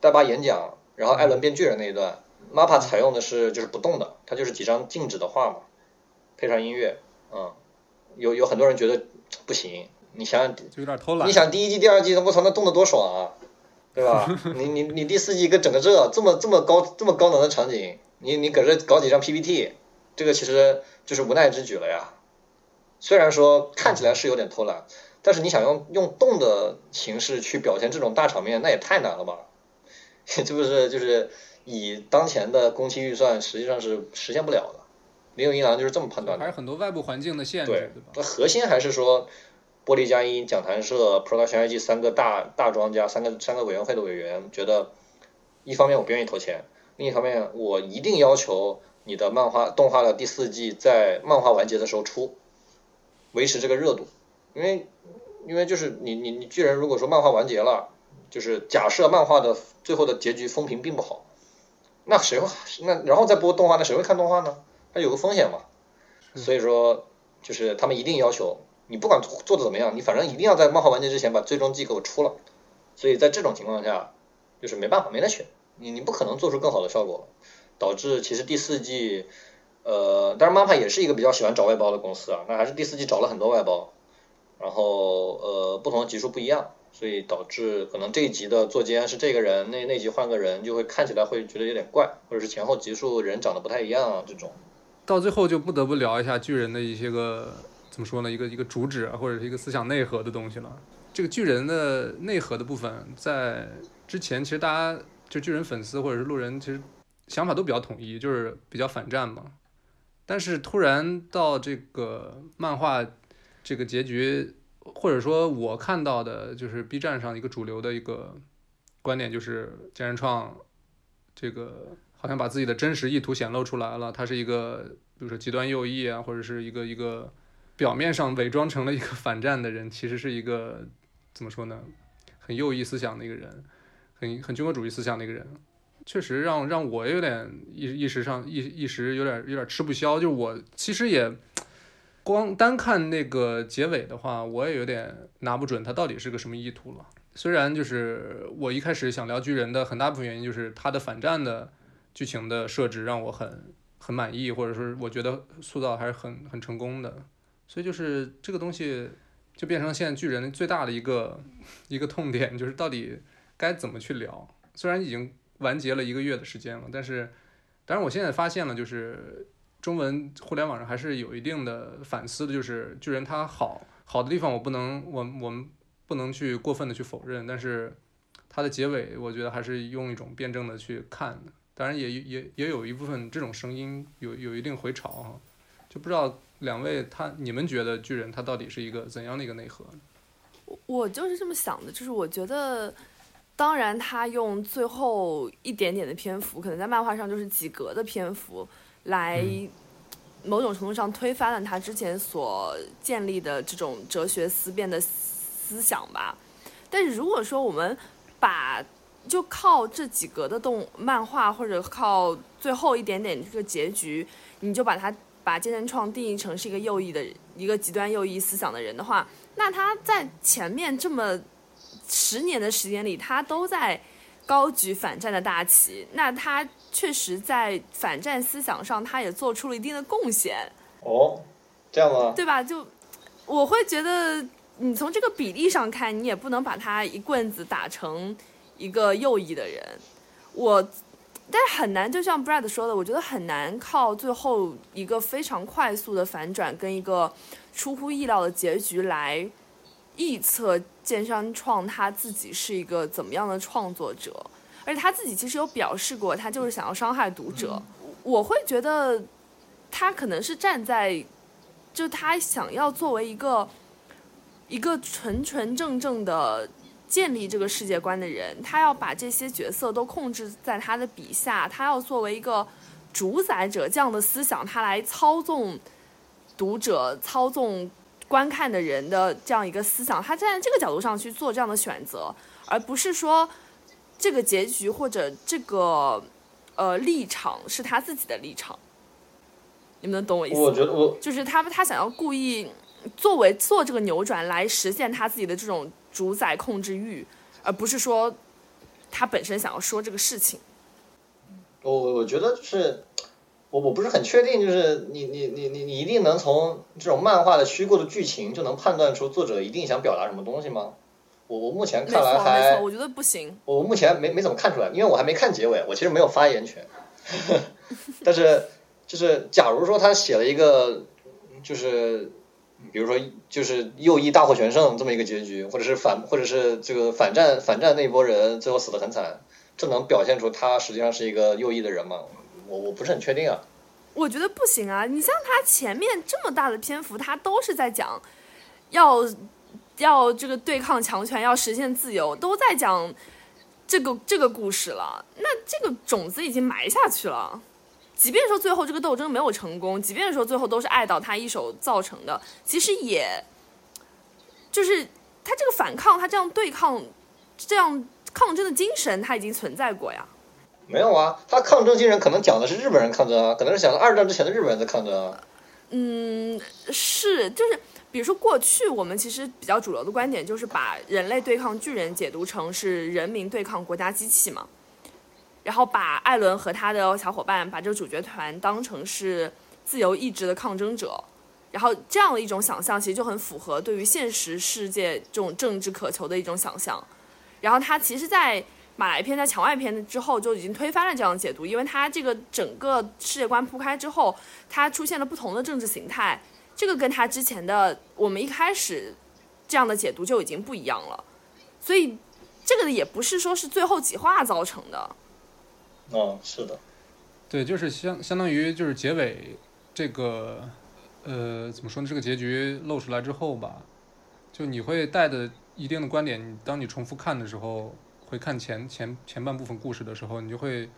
戴巴演讲，然后艾伦变巨人那一段，MAPA 采用的是就是不动的，它就是几张静止的画嘛，配上音乐，嗯，有有很多人觉得不行，你想想，就有点偷懒。你想第一季、第二季，我操，那动的多爽啊，对吧？你你你第四季给整个这这么这么高这么高能的场景，你你搁这搞几张 PPT，这个其实就是无奈之举了呀。虽然说看起来是有点偷懒，但是你想用用动的形式去表现这种大场面，那也太难了吧？(laughs) 这不是就是以当前的工期预算，实际上是实现不了的。林有一郎就是这么判断的。还是很多外部环境的限制，对对吧？那核心还是说，玻璃佳音、讲谈社、Production IG 三个大大庄家、三个三个委员会的委员觉得，一方面我不愿意投钱，另一方面我一定要求你的漫画动画的第四季在漫画完结的时候出，维持这个热度，因为因为就是你你你巨人如果说漫画完结了，就是假设漫画的最后的结局风评并不好，那谁会那然后再播动画，那谁会看动画呢？它有个风险嘛，所以说就是他们一定要求你不管做的怎么样，你反正一定要在漫画完结之前把最终季给我出了。所以在这种情况下，就是没办法，没得选，你你不可能做出更好的效果，导致其实第四季，呃，当然 MAPPA 也是一个比较喜欢找外包的公司啊，那还是第四季找了很多外包，然后呃不同的集数不一样，所以导致可能这一集的作监是这个人，那那集换个人就会看起来会觉得有点怪，或者是前后集数人长得不太一样啊这种。到最后就不得不聊一下巨人的一些个怎么说呢，一个一个主旨啊，或者是一个思想内核的东西了。这个巨人的内核的部分，在之前其实大家就巨人粉丝或者是路人，其实想法都比较统一，就是比较反战嘛。但是突然到这个漫画这个结局，或者说我看到的，就是 B 站上一个主流的一个观点，就是菅原创这个好像把自己的真实意图显露出来了，他是一个比如说极端右翼啊，或者是一个一个表面上伪装成了一个反战的人，其实是一个怎么说呢，很右翼思想的一个人，很很军国主义思想的一个人，确实让让我有点一一时上一一时有点有点吃不消，就是我其实也。光单看那个结尾的话，我也有点拿不准他到底是个什么意图了。虽然就是我一开始想聊巨人的很大部分原因就是他的反战的剧情的设置让我很很满意，或者说我觉得塑造还是很很成功的。所以就是这个东西就变成现在巨人最大的一个一个痛点，就是到底该怎么去聊。虽然已经完结了一个月的时间了，但是当然我现在发现了就是。中文互联网上还是有一定的反思的，就是巨人他好好的地方，我不能我我们不能去过分的去否认，但是它的结尾，我觉得还是用一种辩证的去看的。当然也也也有一部分这种声音有有一定回潮哈，就不知道两位他你们觉得巨人他到底是一个怎样的一个内核？我我就是这么想的，就是我觉得，当然他用最后一点点的篇幅，可能在漫画上就是几格的篇幅。来，某种程度上推翻了他之前所建立的这种哲学思辨的思想吧。但是如果说我们把就靠这几格的动漫画，或者靠最后一点点这个结局，你就把他把健身创定义成是一个右翼的一个极端右翼思想的人的话，那他在前面这么十年的时间里，他都在高举反战的大旗，那他。确实，在反战思想上，他也做出了一定的贡献。哦，这样吗？对吧？就我会觉得，你从这个比例上看，你也不能把他一棍子打成一个右翼的人。我，但是很难，就像 Brad 说的，我觉得很难靠最后一个非常快速的反转跟一个出乎意料的结局来臆测剑山创他自己是一个怎么样的创作者。而且他自己其实有表示过，他就是想要伤害读者。我会觉得，他可能是站在，就他想要作为一个一个纯纯正正的建立这个世界观的人，他要把这些角色都控制在他的笔下，他要作为一个主宰者这样的思想，他来操纵读者、操纵观看的人的这样一个思想。他站在这个角度上去做这样的选择，而不是说。这个结局或者这个呃立场是他自己的立场，你们能懂我意思吗？我觉得我就是他他想要故意作为做这个扭转来实现他自己的这种主宰控制欲，而不是说他本身想要说这个事情。我我觉得是，我我不是很确定，就是你你你你你一定能从这种漫画的虚构的剧情就能判断出作者一定想表达什么东西吗？我我目前看来还，没错，我觉得不行。我目前没没怎么看出来，因为我还没看结尾，我其实没有发言权。(laughs) 但是就是假如说他写了一个，就是比如说就是右翼大获全胜这么一个结局，或者是反或者是这个反战反战那一波人最后死的很惨，这能表现出他实际上是一个右翼的人吗？我我不是很确定啊。我觉得不行啊！你像他前面这么大的篇幅，他都是在讲要。要这个对抗强权，要实现自由，都在讲这个这个故事了。那这个种子已经埋下去了。即便说最后这个斗争没有成功，即便说最后都是爱岛他一手造成的，其实也就是他这个反抗，他这样对抗，这样抗争的精神，他已经存在过呀。没有啊，他抗争精神可能讲的是日本人抗争啊，可能是讲的二战之前的日本人在抗争啊。嗯，是，就是。比如说，过去我们其实比较主流的观点就是把人类对抗巨人解读成是人民对抗国家机器嘛，然后把艾伦和他的小伙伴把这个主角团当成是自由意志的抗争者，然后这样的一种想象其实就很符合对于现实世界这种政治渴求的一种想象。然后他其实，在马来篇在墙外篇之后就已经推翻了这样的解读，因为他这个整个世界观铺开之后，他出现了不同的政治形态。这个跟他之前的我们一开始这样的解读就已经不一样了，所以这个也不是说是最后几话造成的。哦，是的，对，就是相相当于就是结尾这个呃怎么说呢？这个结局露出来之后吧，就你会带着一定的观点，当你重复看的时候，会看前前前半部分故事的时候，你就会。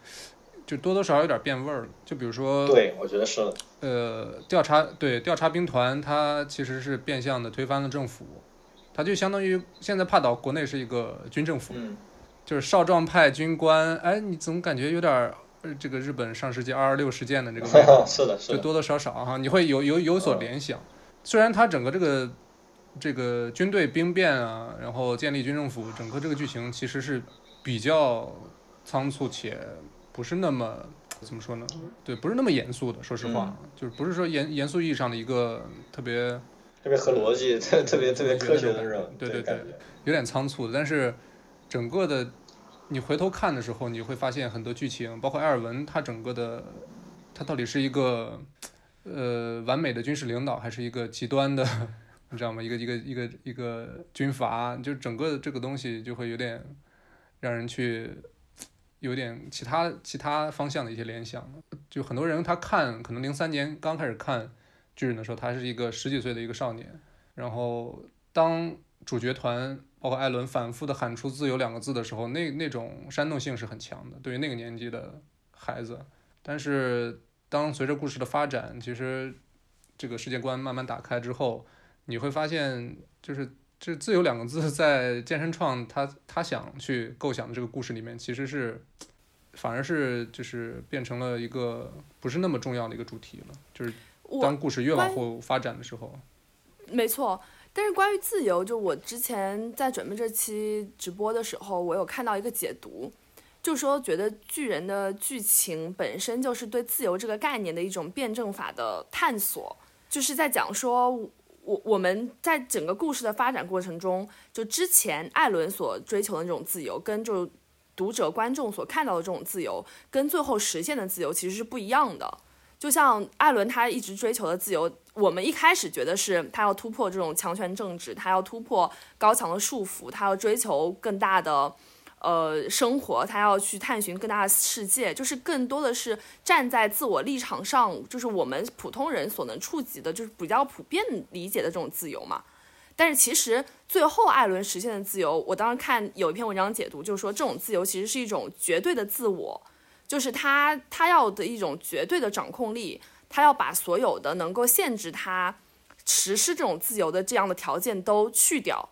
就多多少少有点变味儿了，就比如说，对我觉得是的，呃，调查对调查兵团，它其实是变相的推翻了政府，它就相当于现在帕岛国内是一个军政府，就是少壮派军官，哎，你总感觉有点这个日本上世纪二二六事件的这个味道，(laughs) 是的，是的，就多多少少哈，你会有有有所联想。虽然它整个这个这个军队兵变啊，然后建立军政府，整个这个剧情其实是比较仓促且。不是那么怎么说呢？对，不是那么严肃的。说实话，就是不是说严严肃意义上的一个特别特别合逻辑、特特别特别科学的人。对对对，有点仓促的。但是整个的，你回头看的时候，你会发现很多剧情，包括埃尔文他整个的，他到底是一个呃完美的军事领导，还是一个极端的，(laughs) 你知道吗？一个一个一个一个军阀，就整个这个东西就会有点让人去。有点其他其他方向的一些联想，就很多人他看可能零三年刚开始看巨人的时候，他是一个十几岁的一个少年，然后当主角团包括艾伦反复的喊出“自由”两个字的时候，那那种煽动性是很强的，对于那个年纪的孩子。但是当随着故事的发展，其实这个世界观慢慢打开之后，你会发现就是。这“自由”两个字在健身创他他想去构想的这个故事里面，其实是反而是就是变成了一个不是那么重要的一个主题了。就是当故事越往后发展的时候，没错。但是关于自由，就我之前在准备这期直播的时候，我有看到一个解读，就说觉得巨人的剧情本身就是对自由这个概念的一种辩证法的探索，就是在讲说。我我们在整个故事的发展过程中，就之前艾伦所追求的那种自由，跟就读者观众所看到的这种自由，跟最后实现的自由其实是不一样的。就像艾伦他一直追求的自由，我们一开始觉得是他要突破这种强权政治，他要突破高墙的束缚，他要追求更大的。呃，生活他要去探寻更大的世界，就是更多的是站在自我立场上，就是我们普通人所能触及的，就是比较普遍理解的这种自由嘛。但是其实最后艾伦实现的自由，我当时看有一篇文章解读，就是说这种自由其实是一种绝对的自我，就是他他要的一种绝对的掌控力，他要把所有的能够限制他实施这种自由的这样的条件都去掉，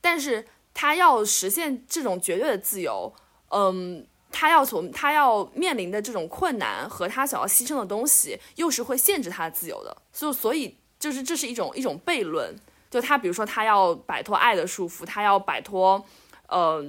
但是。他要实现这种绝对的自由，嗯，他要从他要面临的这种困难和他想要牺牲的东西，又是会限制他的自由的。就所以就是这是一种一种悖论。就他比如说他要摆脱爱的束缚，他要摆脱，呃，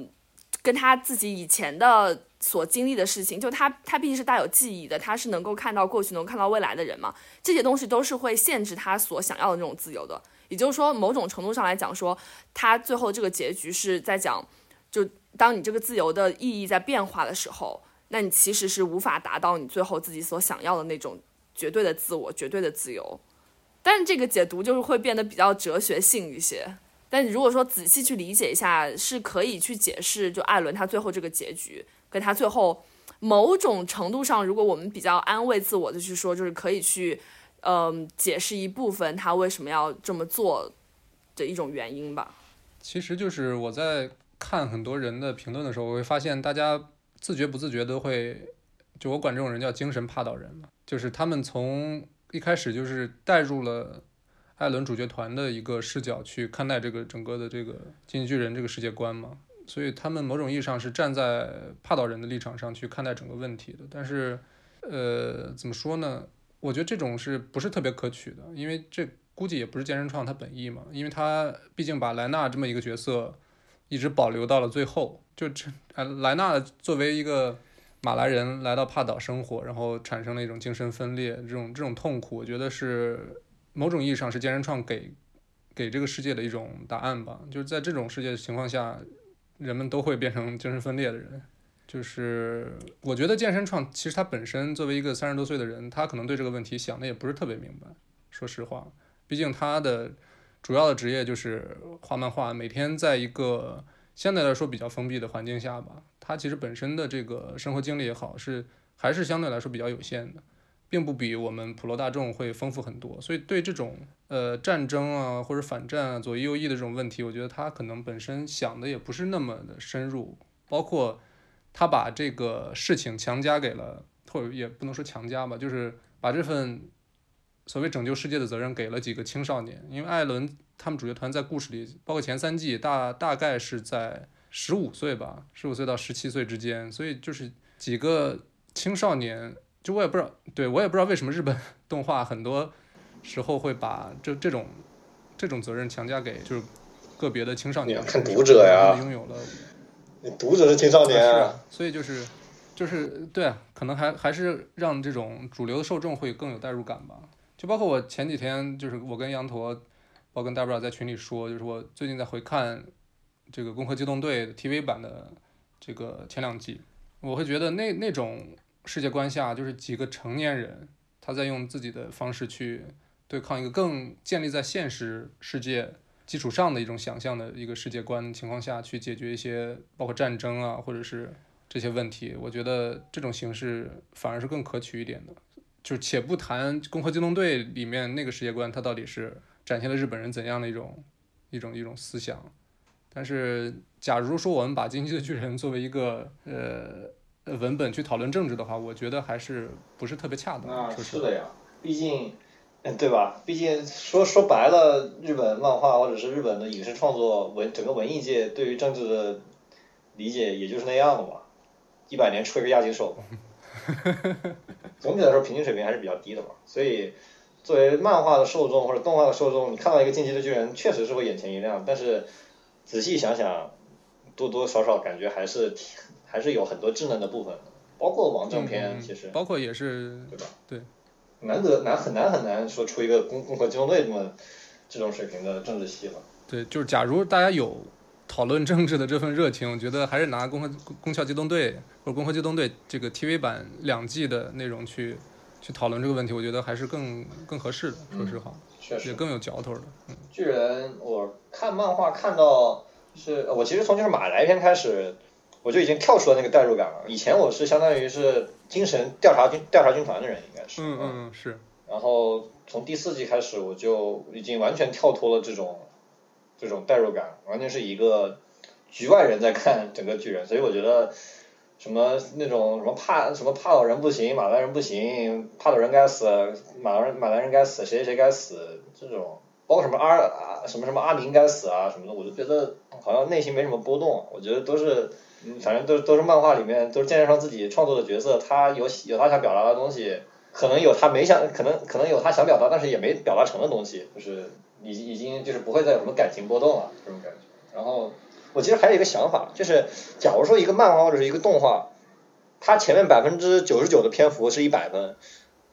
跟他自己以前的所经历的事情，就他他毕竟是带有记忆的，他是能够看到过去，能看到未来的人嘛，这些东西都是会限制他所想要的那种自由的。也就是说，某种程度上来讲，说他最后这个结局是在讲，就当你这个自由的意义在变化的时候，那你其实是无法达到你最后自己所想要的那种绝对的自我、绝对的自由。但是这个解读就是会变得比较哲学性一些。但如果说仔细去理解一下，是可以去解释，就艾伦他最后这个结局，跟他最后某种程度上，如果我们比较安慰自我的去说，就是可以去。嗯，解释一部分他为什么要这么做的一种原因吧。其实就是我在看很多人的评论的时候，我会发现大家自觉不自觉都会，就我管这种人叫精神帕岛人嘛，就是他们从一开始就是带入了艾伦主角团的一个视角去看待这个整个的这个进击巨人这个世界观嘛，所以他们某种意义上是站在帕岛人的立场上去看待整个问题的。但是，呃，怎么说呢？我觉得这种是不是特别可取的？因为这估计也不是健身创他本意嘛，因为他毕竟把莱纳这么一个角色一直保留到了最后。就这，莱纳作为一个马来人来到帕岛生活，然后产生了一种精神分裂，这种这种痛苦，我觉得是某种意义上是健身创给给这个世界的一种答案吧。就是在这种世界情况下，人们都会变成精神分裂的人。就是我觉得健身创其实他本身作为一个三十多岁的人，他可能对这个问题想的也不是特别明白。说实话，毕竟他的主要的职业就是画漫画，每天在一个相对来说比较封闭的环境下吧，他其实本身的这个生活经历也好，是还是相对来说比较有限的，并不比我们普罗大众会丰富很多。所以对这种呃战争啊或者反战啊左翼右翼的这种问题，我觉得他可能本身想的也不是那么的深入，包括。他把这个事情强加给了，或者也不能说强加吧，就是把这份所谓拯救世界的责任给了几个青少年。因为艾伦他们主角团在故事里，包括前三季，大大概是在十五岁吧，十五岁到十七岁之间，所以就是几个青少年。就我也不知道，对我也不知道为什么日本 (laughs) 动画很多时候会把这这种这种责任强加给就是个别的青少年。看读者呀。拥有了。读者是青少年啊，所以就是，就是对啊，可能还还是让这种主流的受众会更有代入感吧。就包括我前几天，就是我跟羊驼，包括跟大不了在群里说，就是我最近在回看这个《攻壳机动队》TV 版的这个前两季，我会觉得那那种世界观下，就是几个成年人他在用自己的方式去对抗一个更建立在现实世界。基础上的一种想象的一个世界观情况下去解决一些包括战争啊，或者是这些问题，我觉得这种形式反而是更可取一点的。就且不谈《攻壳机动队》里面那个世界观，它到底是展现了日本人怎样的一种一种一种思想。但是，假如说我们把《进击的巨人》作为一个呃文本去讨论政治的话，我觉得还是不是特别恰当。啊，是的呀，毕竟。嗯，对吧？毕竟说说白了，日本漫画或者是日本的影视创作文整个文艺界对于政治的理解也就是那样的嘛，一百年出一个亚锦手嘛。(laughs) 总体来说，平均水平还是比较低的嘛。所以，作为漫画的受众或者动画的受众，你看到一个进击的巨人，确实是会眼前一亮。但是仔细想想，多多少少感觉还是还是有很多智能的部分，包括王正篇，其实包括也是对吧？对。难得难很难很难说出一个攻攻壳机动队这么这种水平的政治戏了。对，就是假如大家有讨论政治的这份热情，我觉得还是拿攻壳攻壳机动队或者攻壳机动队这个 TV 版两季的内容去去讨论这个问题，我觉得还是更更合适的。说实话，确实也更有嚼头的。嗯，巨人，我看漫画看到是我其实从就是马来篇开始。我就已经跳出了那个代入感了。以前我是相当于是精神调查军调查军团的人，应该是。嗯嗯是。然后从第四季开始，我就已经完全跳脱了这种这种代入感，完全是一个局外人在看整个巨人。所以我觉得什么那种什么怕什么帕岛人不行，马来人不行，帕岛人该死，马来人马来人该死，谁谁谁该死，这种包括什么阿啊什么什么阿明该死啊什么的，我就觉得好像内心没什么波动。我觉得都是。嗯，反正都都是漫画里面都是剑山上自己创作的角色，他有有他想表达的东西，可能有他没想，可能可能有他想表达，但是也没表达成的东西，就是已经已经就是不会再有什么感情波动了这种感觉。然后我其实还有一个想法，就是假如说一个漫画或者是一个动画，它前面百分之九十九的篇幅是一百分，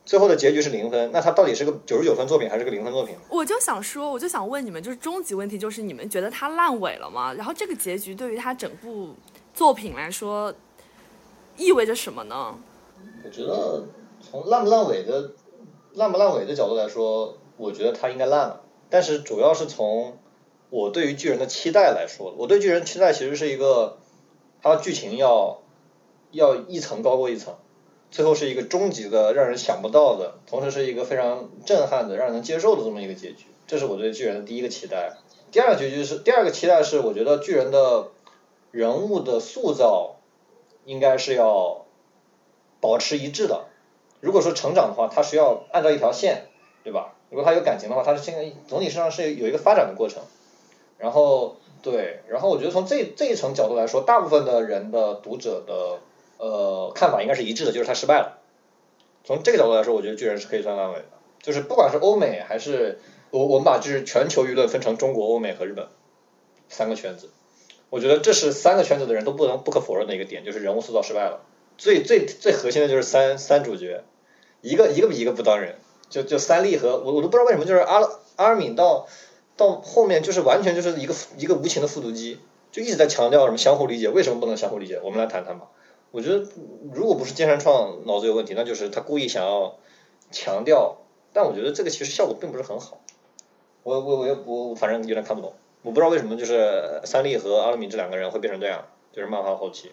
最后的结局是零分，那它到底是个九十九分作品还是个零分作品？我就想说，我就想问你们，就是终极问题，就是你们觉得它烂尾了吗？然后这个结局对于它整部作品来说意味着什么呢？我觉得从烂不烂尾的烂不烂尾的角度来说，我觉得它应该烂了。但是主要是从我对于巨人的期待来说，我对巨人期待其实是一个，它的剧情要要一层高过一层，最后是一个终极的让人想不到的，同时是一个非常震撼的、让人接受的这么一个结局。这是我对巨人的第一个期待。第二个结局是第二个期待是，我觉得巨人的人物的塑造应该是要保持一致的。如果说成长的话，它是要按照一条线，对吧？如果他有感情的话，他是现在总体上是有一个发展的过程。然后对，然后我觉得从这这一层角度来说，大部分的人的读者的呃看法应该是一致的，就是他失败了。从这个角度来说，我觉得巨人是可以算烂尾的。就是不管是欧美还是我我们把就是全球舆论分成中国、欧美和日本三个圈子，我觉得这是三个圈子的人都不能不可否认的一个点，就是人物塑造失败了。最最最核心的就是三三主角，一个一个比一个不当人。就就三笠和我我都不知道为什么，就是阿阿尔敏到到后面就是完全就是一个一个无情的复读机，就一直在强调什么相互理解，为什么不能相互理解？我们来谈谈吧。我觉得如果不是金山创脑子有问题，那就是他故意想要强调，但我觉得这个其实效果并不是很好。我我我我反正有点看不懂，我不知道为什么就是三笠和阿尔敏这两个人会变成这样，就是漫画后期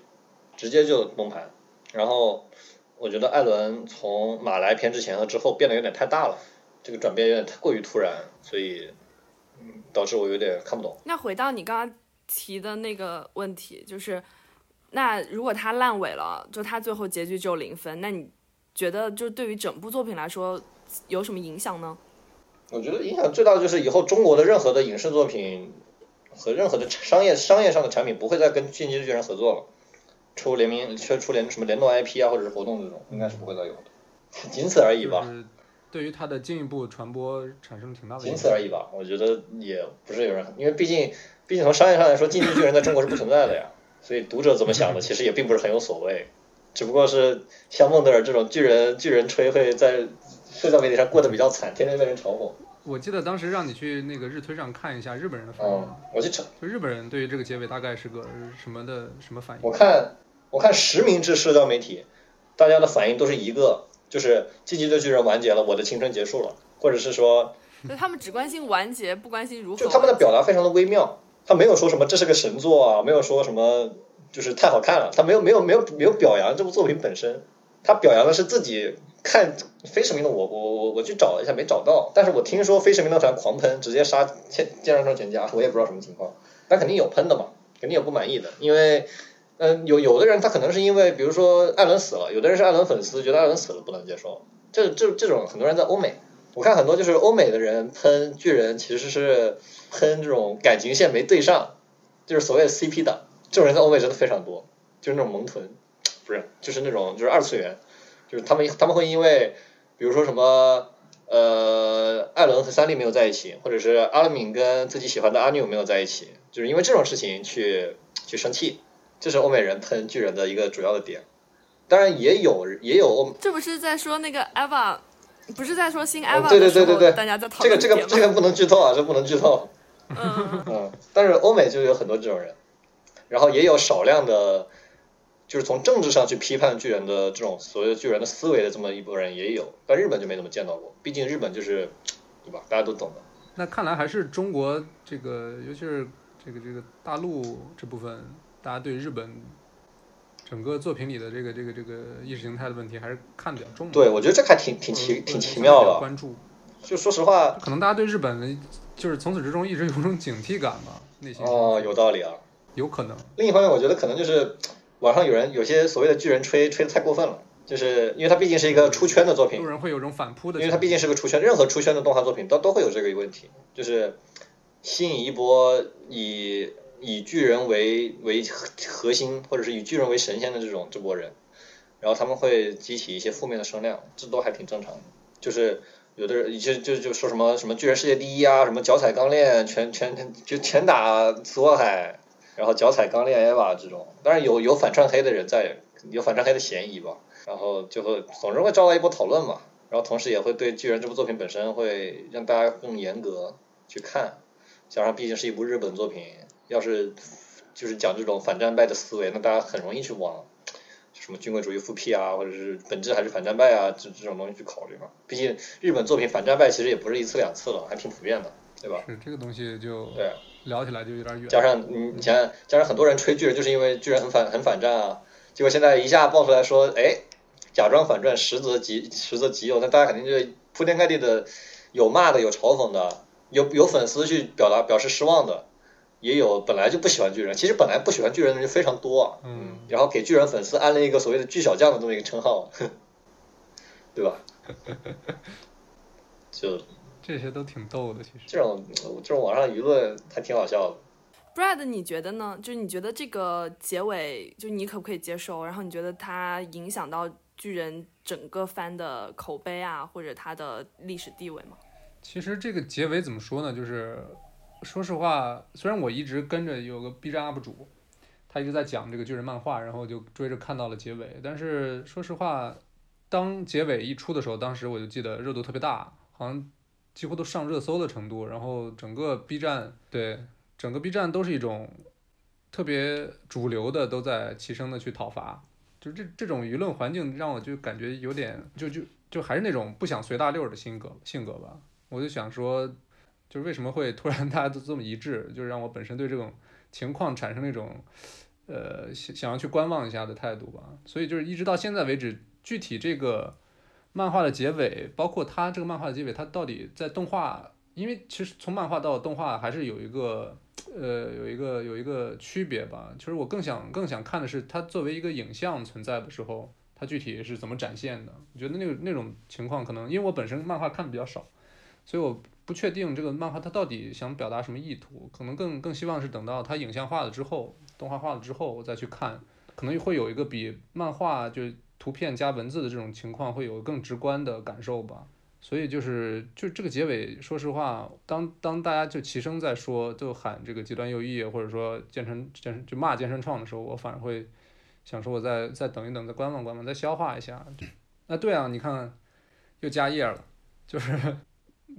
直接就崩盘，然后。我觉得艾伦从马来篇之前和之后变得有点太大了，这个转变有点太过于突然，所以嗯导致我有点看不懂。那回到你刚刚提的那个问题，就是那如果他烂尾了，就他最后结局只有零分，那你觉得就对于整部作品来说有什么影响呢？我觉得影响最大的就是以后中国的任何的影视作品和任何的商业商业上的产品不会再跟进击的巨人合作了。出联名，出出联什么联动 IP 啊，或者是活动这种，应该是不会再有的，仅此而已吧。对于它的进一步传播产生了挺大的。仅此而已吧，我觉得也不是有人，因为毕竟，毕竟从商业上来说，进击巨人在中国是不存在的呀，所以读者怎么想的，其实也并不是很有所谓，只不过是像孟德尔这种巨人巨人吹会在社交媒体上过得比较惨，天天被人嘲讽。我记得当时让你去那个日推上看一下日本人的反应，我去，就日本人对于这个结尾大概是个什么的什么反应？我看。我看实名制社交媒体，大家的反应都是一个，就是《进击的巨人》完结了，我的青春结束了，或者是说，就他们只关心完结，不关心如何。就他们的表达非常的微妙，他没有说什么这是个神作啊，没有说什么就是太好看了，他没有没有没有没有表扬这部作品本身，他表扬的是自己看非实名的我我我我去找了一下没找到，但是我听说非实名的团狂喷，直接杀剑剑上双全家，我也不知道什么情况，但肯定有喷的嘛，肯定有不满意的，因为。嗯，有有的人他可能是因为，比如说艾伦死了，有的人是艾伦粉丝，觉得艾伦死了不能接受。这这这种很多人在欧美，我看很多就是欧美的人喷巨人，其实是喷这种感情线没对上，就是所谓的 CP 的。这种人在欧美真的非常多，就是那种萌豚，不是，就是那种就是二次元，就是他们他们会因为，比如说什么呃，艾伦和三笠没有在一起，或者是阿拉敏跟自己喜欢的阿纽没有在一起，就是因为这种事情去去生气。这是欧美人喷巨人的一个主要的点，当然也有也有欧。这不是在说那个 Eva，不是在说新 Eva 对对对对对，大家在讨论这个这个这个不能剧透啊，这不能剧透。嗯 (laughs) 嗯，但是欧美就有很多这种人，然后也有少量的，就是从政治上去批判巨人的这种所谓的巨人的思维的这么一波人也有，但日本就没怎么见到过，毕竟日本就是对吧，大家都懂的。那看来还是中国这个，尤其是这个这个大陆这部分。大家对日本整个作品里的这个这个这个意识形态的问题还是看的比较重。对，我觉得这还挺挺奇挺奇妙的。关注，就说实话，可能大家对日本就是从始至终一直有种警惕感吧，内心。哦，有道理啊。有可能。另一方面，我觉得可能就是网上有人有些所谓的巨人吹吹的太过分了，就是因为它毕竟是一个出圈的作品。路人会有种反扑的。因为它毕竟是个出圈，任何出圈的动画作品都都会有这个问题，就是吸引一波以。以巨人为为核心，或者是以巨人为神仙的这种这波人，然后他们会激起一些负面的声量，这都还挺正常的。就是有的人就就就说什么什么巨人世界第一啊，什么脚踩钢链全全就全打索海，然后脚踩钢链 EVA 这种，当然有有反串黑的人在，有反串黑的嫌疑吧，然后就会总是会招来一波讨论嘛，然后同时也会对巨人这部作品本身会让大家更严格去看，加上毕竟是一部日本作品，要是就是讲这种反战败的思维，那大家很容易去往什么军国主义复辟啊，或者是本质还是反战败啊这这种东西去考虑嘛。毕竟日本作品反战败其实也不是一次两次了，还挺普遍的，对吧？是这个东西就对。聊起来就有点远。加上你，你想想，加上很多人吹巨人，就是因为巨人很反很反战啊。结果现在一下爆出来说，哎，假装反战，实则极实则极右，那大家肯定就铺天盖地的有骂的，有嘲讽的，有有粉丝去表达表示失望的，也有本来就不喜欢巨人。其实本来不喜欢巨人的人非常多，嗯，然后给巨人粉丝安了一个所谓的巨小将的这么一个称号，(laughs) 对吧？(laughs) 就。这些都挺逗的，其实这种这种网上舆论还挺好笑的。Brad，你觉得呢？就是你觉得这个结尾，就你可不可以接受？然后你觉得它影响到巨人整个番的口碑啊，或者它的历史地位吗？其实这个结尾怎么说呢？就是说实话，虽然我一直跟着有个 B 站 UP 主，他一直在讲这个巨人漫画，然后就追着看到了结尾。但是说实话，当结尾一出的时候，当时我就记得热度特别大，好像。几乎都上热搜的程度，然后整个 B 站对整个 B 站都是一种特别主流的，都在齐声的去讨伐，就这这种舆论环境让我就感觉有点就就就还是那种不想随大溜的性格性格吧。我就想说，就是为什么会突然 (laughs) 大家都这么一致，就是让我本身对这种情况产生那种呃想想要去观望一下的态度吧。所以就是一直到现在为止，具体这个。漫画的结尾，包括它这个漫画的结尾，它到底在动画？因为其实从漫画到动画还是有一个，呃，有一个有一个区别吧。其实我更想更想看的是，它作为一个影像存在的时候，它具体是怎么展现的？我觉得那个那种情况可能，因为我本身漫画看的比较少，所以我不确定这个漫画它到底想表达什么意图。可能更更希望是等到它影像化了之后，动画化了之后，我再去看，可能会有一个比漫画就。图片加文字的这种情况会有更直观的感受吧，所以就是就这个结尾，说实话，当当大家就齐声在说，就喊这个极端右翼，或者说健身健身就骂健身创的时候，我反而会想说，我再再等一等，再观望观望，再消化一下。那对啊，你看又加页了，就是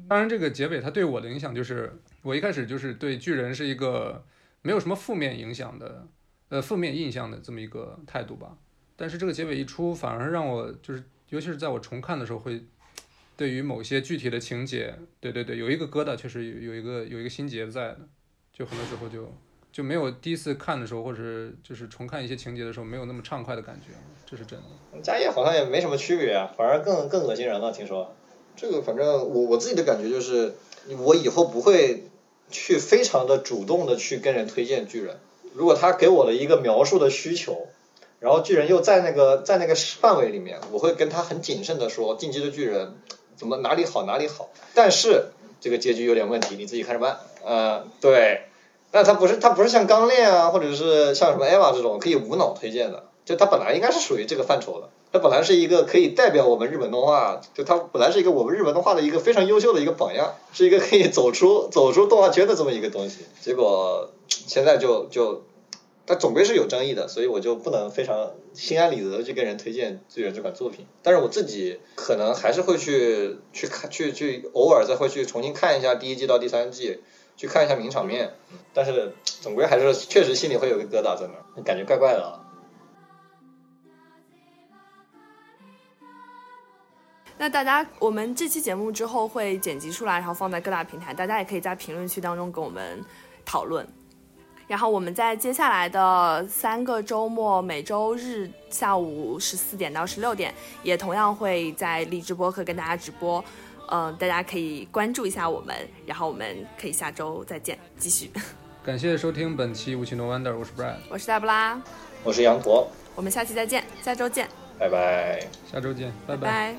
当然这个结尾它对我的影响就是，我一开始就是对巨人是一个没有什么负面影响的，呃负面印象的这么一个态度吧。但是这个结尾一出，反而让我就是，尤其是在我重看的时候，会对于某些具体的情节，对对对，有一个疙瘩，确实有有一个有一个心结在的，就很多时候就就没有第一次看的时候，或者是就是重看一些情节的时候，没有那么畅快的感觉，这是真的。家业好像也没什么区别啊，反而更更恶心人了。听说这个，反正我我自己的感觉就是，我以后不会去非常的主动的去跟人推荐巨人，如果他给我了一个描述的需求。然后巨人又在那个在那个范围里面，我会跟他很谨慎的说，进击的巨人怎么哪里好哪里好，但是这个结局有点问题，你自己看着办。呃，对，但他不是他不是像钢炼啊，或者是像什么 EVA 这种可以无脑推荐的，就他本来应该是属于这个范畴的，他本来是一个可以代表我们日本动画，就他本来是一个我们日本动画的一个非常优秀的一个榜样，是一个可以走出走出动画圈的这么一个东西，结果现在就就。但总归是有争议的，所以我就不能非常心安理得的去跟人推荐《巨人》这款作品。但是我自己可能还是会去去看，去去偶尔再会去重新看一下第一季到第三季，去看一下名场面。但是总归还是确实心里会有个疙瘩在那，感觉怪怪的。那大家，我们这期节目之后会剪辑出来，然后放在各大平台，大家也可以在评论区当中跟我们讨论。然后我们在接下来的三个周末，每周日下午十四点到十六点，也同样会在荔枝播客跟大家直播，嗯，大家可以关注一下我们，然后我们可以下周再见，继续。(laughs) 感谢收听本期《无情 No Wonder》，我是 Brad，我是大布拉，我是羊驼，我们下期再见，下周见，拜拜，下周见，拜拜。